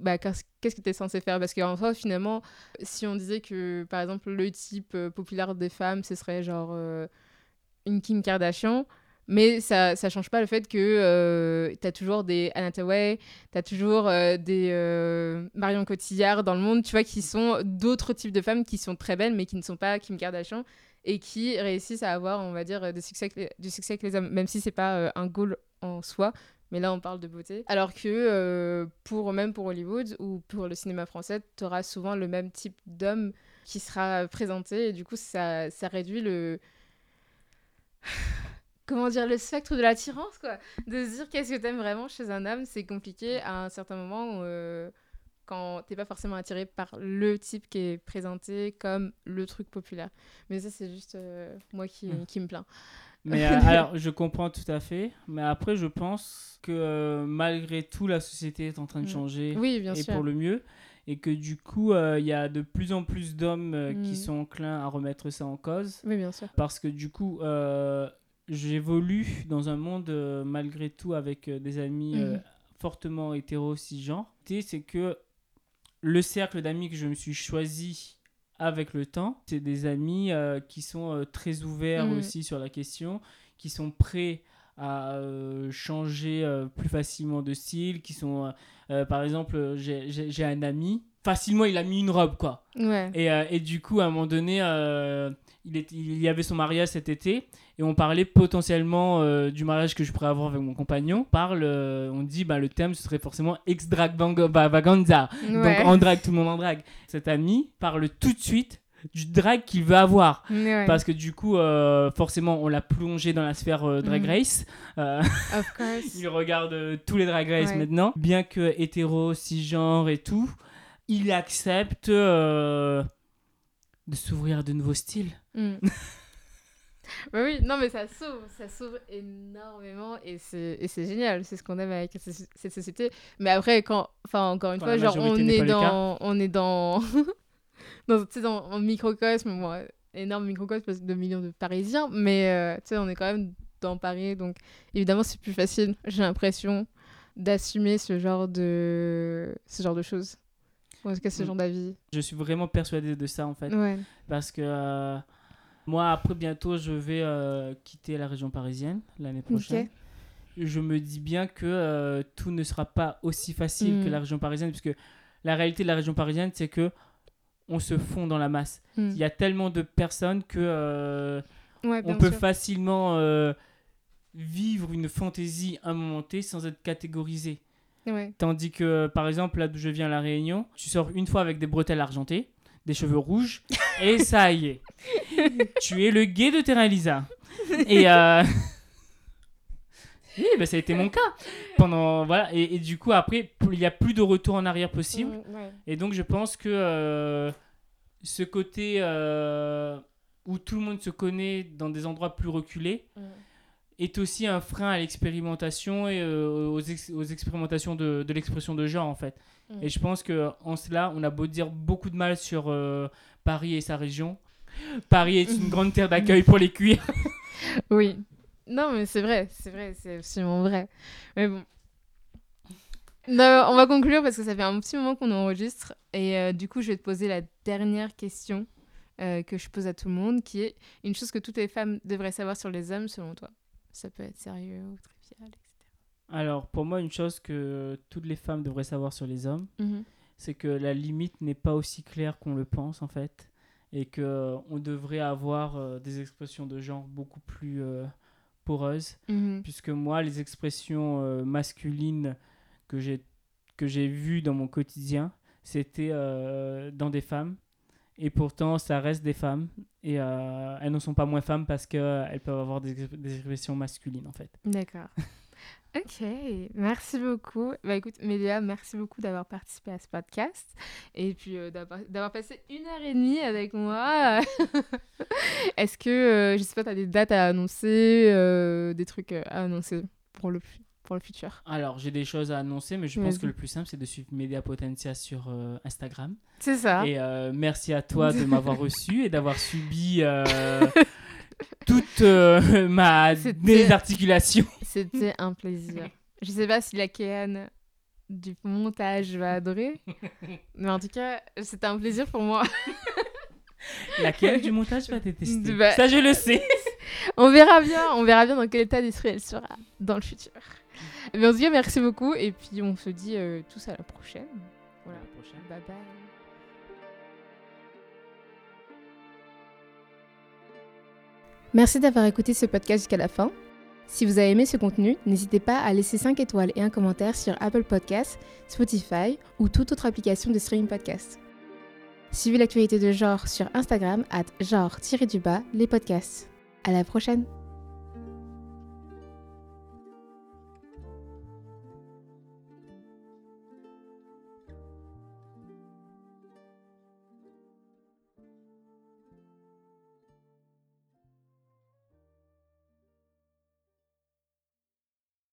bah, qu'est-ce que tu es censé faire? Parce qu'en fait, finalement, si on disait que, par exemple, le type populaire des femmes, ce serait genre une Kim Kardashian, mais ça ne change pas le fait que euh, tu as toujours des Anna tu as toujours euh, des euh, Marion Cotillard dans le monde, tu vois, qui sont d'autres types de femmes qui sont très belles, mais qui ne sont pas Kim Kardashian et qui réussissent à avoir, on va dire, du succès du succès avec les hommes, même si c'est pas un goal en soi. Mais là, on parle de beauté. Alors que pour même pour Hollywood ou pour le cinéma français, tu auras souvent le même type d'homme qui sera présenté. Et du coup, ça, ça réduit le comment dire, le spectre de l'attirance, quoi. De se dire qu'est-ce que t'aimes vraiment chez un homme, c'est compliqué à un certain moment euh, quand t'es pas forcément attiré par le type qui est présenté comme le truc populaire. Mais ça, c'est juste euh, moi qui, hmm. qui, me plains. Mais euh, alors, je comprends tout à fait. Mais après, je pense que malgré tout, la société est en train de hmm. changer. Oui, bien et sûr. pour le mieux et que du coup, il y a de plus en plus d'hommes qui hmm. sont enclins à remettre ça en cause. Oui, bien sûr. Parce que du coup, j'évolue dans un monde euh, malgré tout avec euh, des amis euh, mhm. fortement hétéro cisgenres. C'est que le cercle d'amis que je me suis choisi avec le temps, c'est des amis qui sont très ouverts mhm. aussi sur la question, qui sont prêts à changer plus facilement de style, qui sont, par exemple, j'ai un ami, facilement il a mis une robe, quoi. Et, et, du coup, à un moment donné, il, est, il y avait son mariage cet été et on parlait potentiellement euh, du mariage que je pourrais avoir avec mon compagnon. On parle, euh, on dit bah, le thème ce serait forcément ex-drag vaganza. Donc en drag, tout le monde en drag. Cet ami parle tout de suite du drag qu'il veut avoir. Parce que du coup, euh, forcément, on l'a plongé dans la sphère drag mm. race. of course. il regarde tous les drag race maintenant. Bien que hétéro, cisgenre et tout, il accepte de s'ouvrir à de nouveaux styles. Mm. bah oui, non, mais ça s'ouvre, ça s'ouvre énormément et c'est génial, c'est ce qu'on aime avec cette société. Mais après, quand, enfin, encore une fois, genre, on est, dans, on est dans, dans, tu sais, dans un microcosme, bon, énorme microcosme parce que de millions de Parisiens, mais euh, tu sais, on est quand même dans Paris, donc évidemment, c'est plus facile, j'ai l'impression, d'assumer ce genre de, ce genre de choses. Ou est-ce que ce mm. genre d'avis Je suis vraiment persuadée de ça en fait. Parce que euh, moi, après, bientôt, je vais euh, quitter la région parisienne l'année prochaine. Je me dis bien que euh, tout ne sera pas aussi facile que mm. la région parisienne, puisque la réalité de la région parisienne, c'est que on se fond dans la masse. Mm. Il y a tellement de personnes que on peut facilement vivre une fantaisie un moment T sans être catégorisé. Tandis que, par exemple, là d'où je viens à La Réunion, tu sors une fois avec des bretelles argentées, des cheveux rouges, et ça y est. tu es le gay de Terra Elisa. Et. Euh... Oui, bah, ça a été mon cas. Pendant, voilà, et, du coup, après, il n'y a plus de retour en arrière possible. Mm, et donc, je pense que euh, ce côté euh, où tout le monde se connaît dans des endroits plus reculés, mm est aussi un frein à l'expérimentation et euh, aux, aux, expérimentations de, de l'expression de genre en fait. Mm. Et je pense que en cela, on a beau dire beaucoup de mal sur euh, Paris et sa région. Paris est une grande terre d'accueil pour les cuirs. oui. Non, mais c'est vrai, c'est vrai, c'est absolument vrai. Mais bon. on va conclure parce que ça fait un petit moment qu'on enregistre. Et euh, du coup, je vais te poser la dernière question que je pose à tout le monde, qui est une chose que toutes les femmes devraient savoir sur les hommes, selon toi? Ça peut être sérieux ou trivial, etc. Alors, pour moi, une chose que toutes les femmes devraient savoir sur les hommes, mhm. c'est que la limite n'est pas aussi claire qu'on le pense, en fait. Et qu'on euh, devrait avoir euh, des expressions de genre beaucoup plus euh, poreuses. Mhm. Puisque moi, les expressions masculines que j'ai que j'ai vues dans mon quotidien, c'était dans des femmes et pourtant, ça reste des femmes. Et euh, elles ne sont pas moins femmes parce qu'elles peuvent avoir des, expressions masculines, en fait. D'accord. ok, merci beaucoup. Bah écoute, Mélia, merci beaucoup d'avoir participé à ce podcast et puis euh, d'avoir passé une heure et demie avec moi. Est-ce que, euh, je sais pas, tu as des dates à annoncer, des trucs à annoncer pour le pour le futur Alors, j'ai des choses à annoncer, mais je pense que le plus simple, c'est de suivre Media Potentia sur euh, Instagram. C'est ça. Et euh, merci à toi de m'avoir reçu et d'avoir subi euh, toute ma désarticulation. C'était un plaisir. Je sais pas si la Kéane du montage va adorer, mais en tout cas, c'était un plaisir pour moi. Laquelle du montage va détester Bah- Ça, je le sais. On verra bien, on verra bien dans quel état d'esprit elle sera dans le futur. Mais en tout cas, merci beaucoup et puis on se dit euh, tous à la prochaine. Voilà. À la prochaine. Bye bye. Merci d'avoir écouté ce podcast jusqu'à la fin. Si vous avez aimé ce contenu, n'hésitez pas à laisser 5 étoiles et un commentaire sur Apple Podcasts, Spotify ou toute autre application de streaming podcast. Suivez l'actualité de genre sur Instagram at genre-du-bas les podcasts. À la prochaine!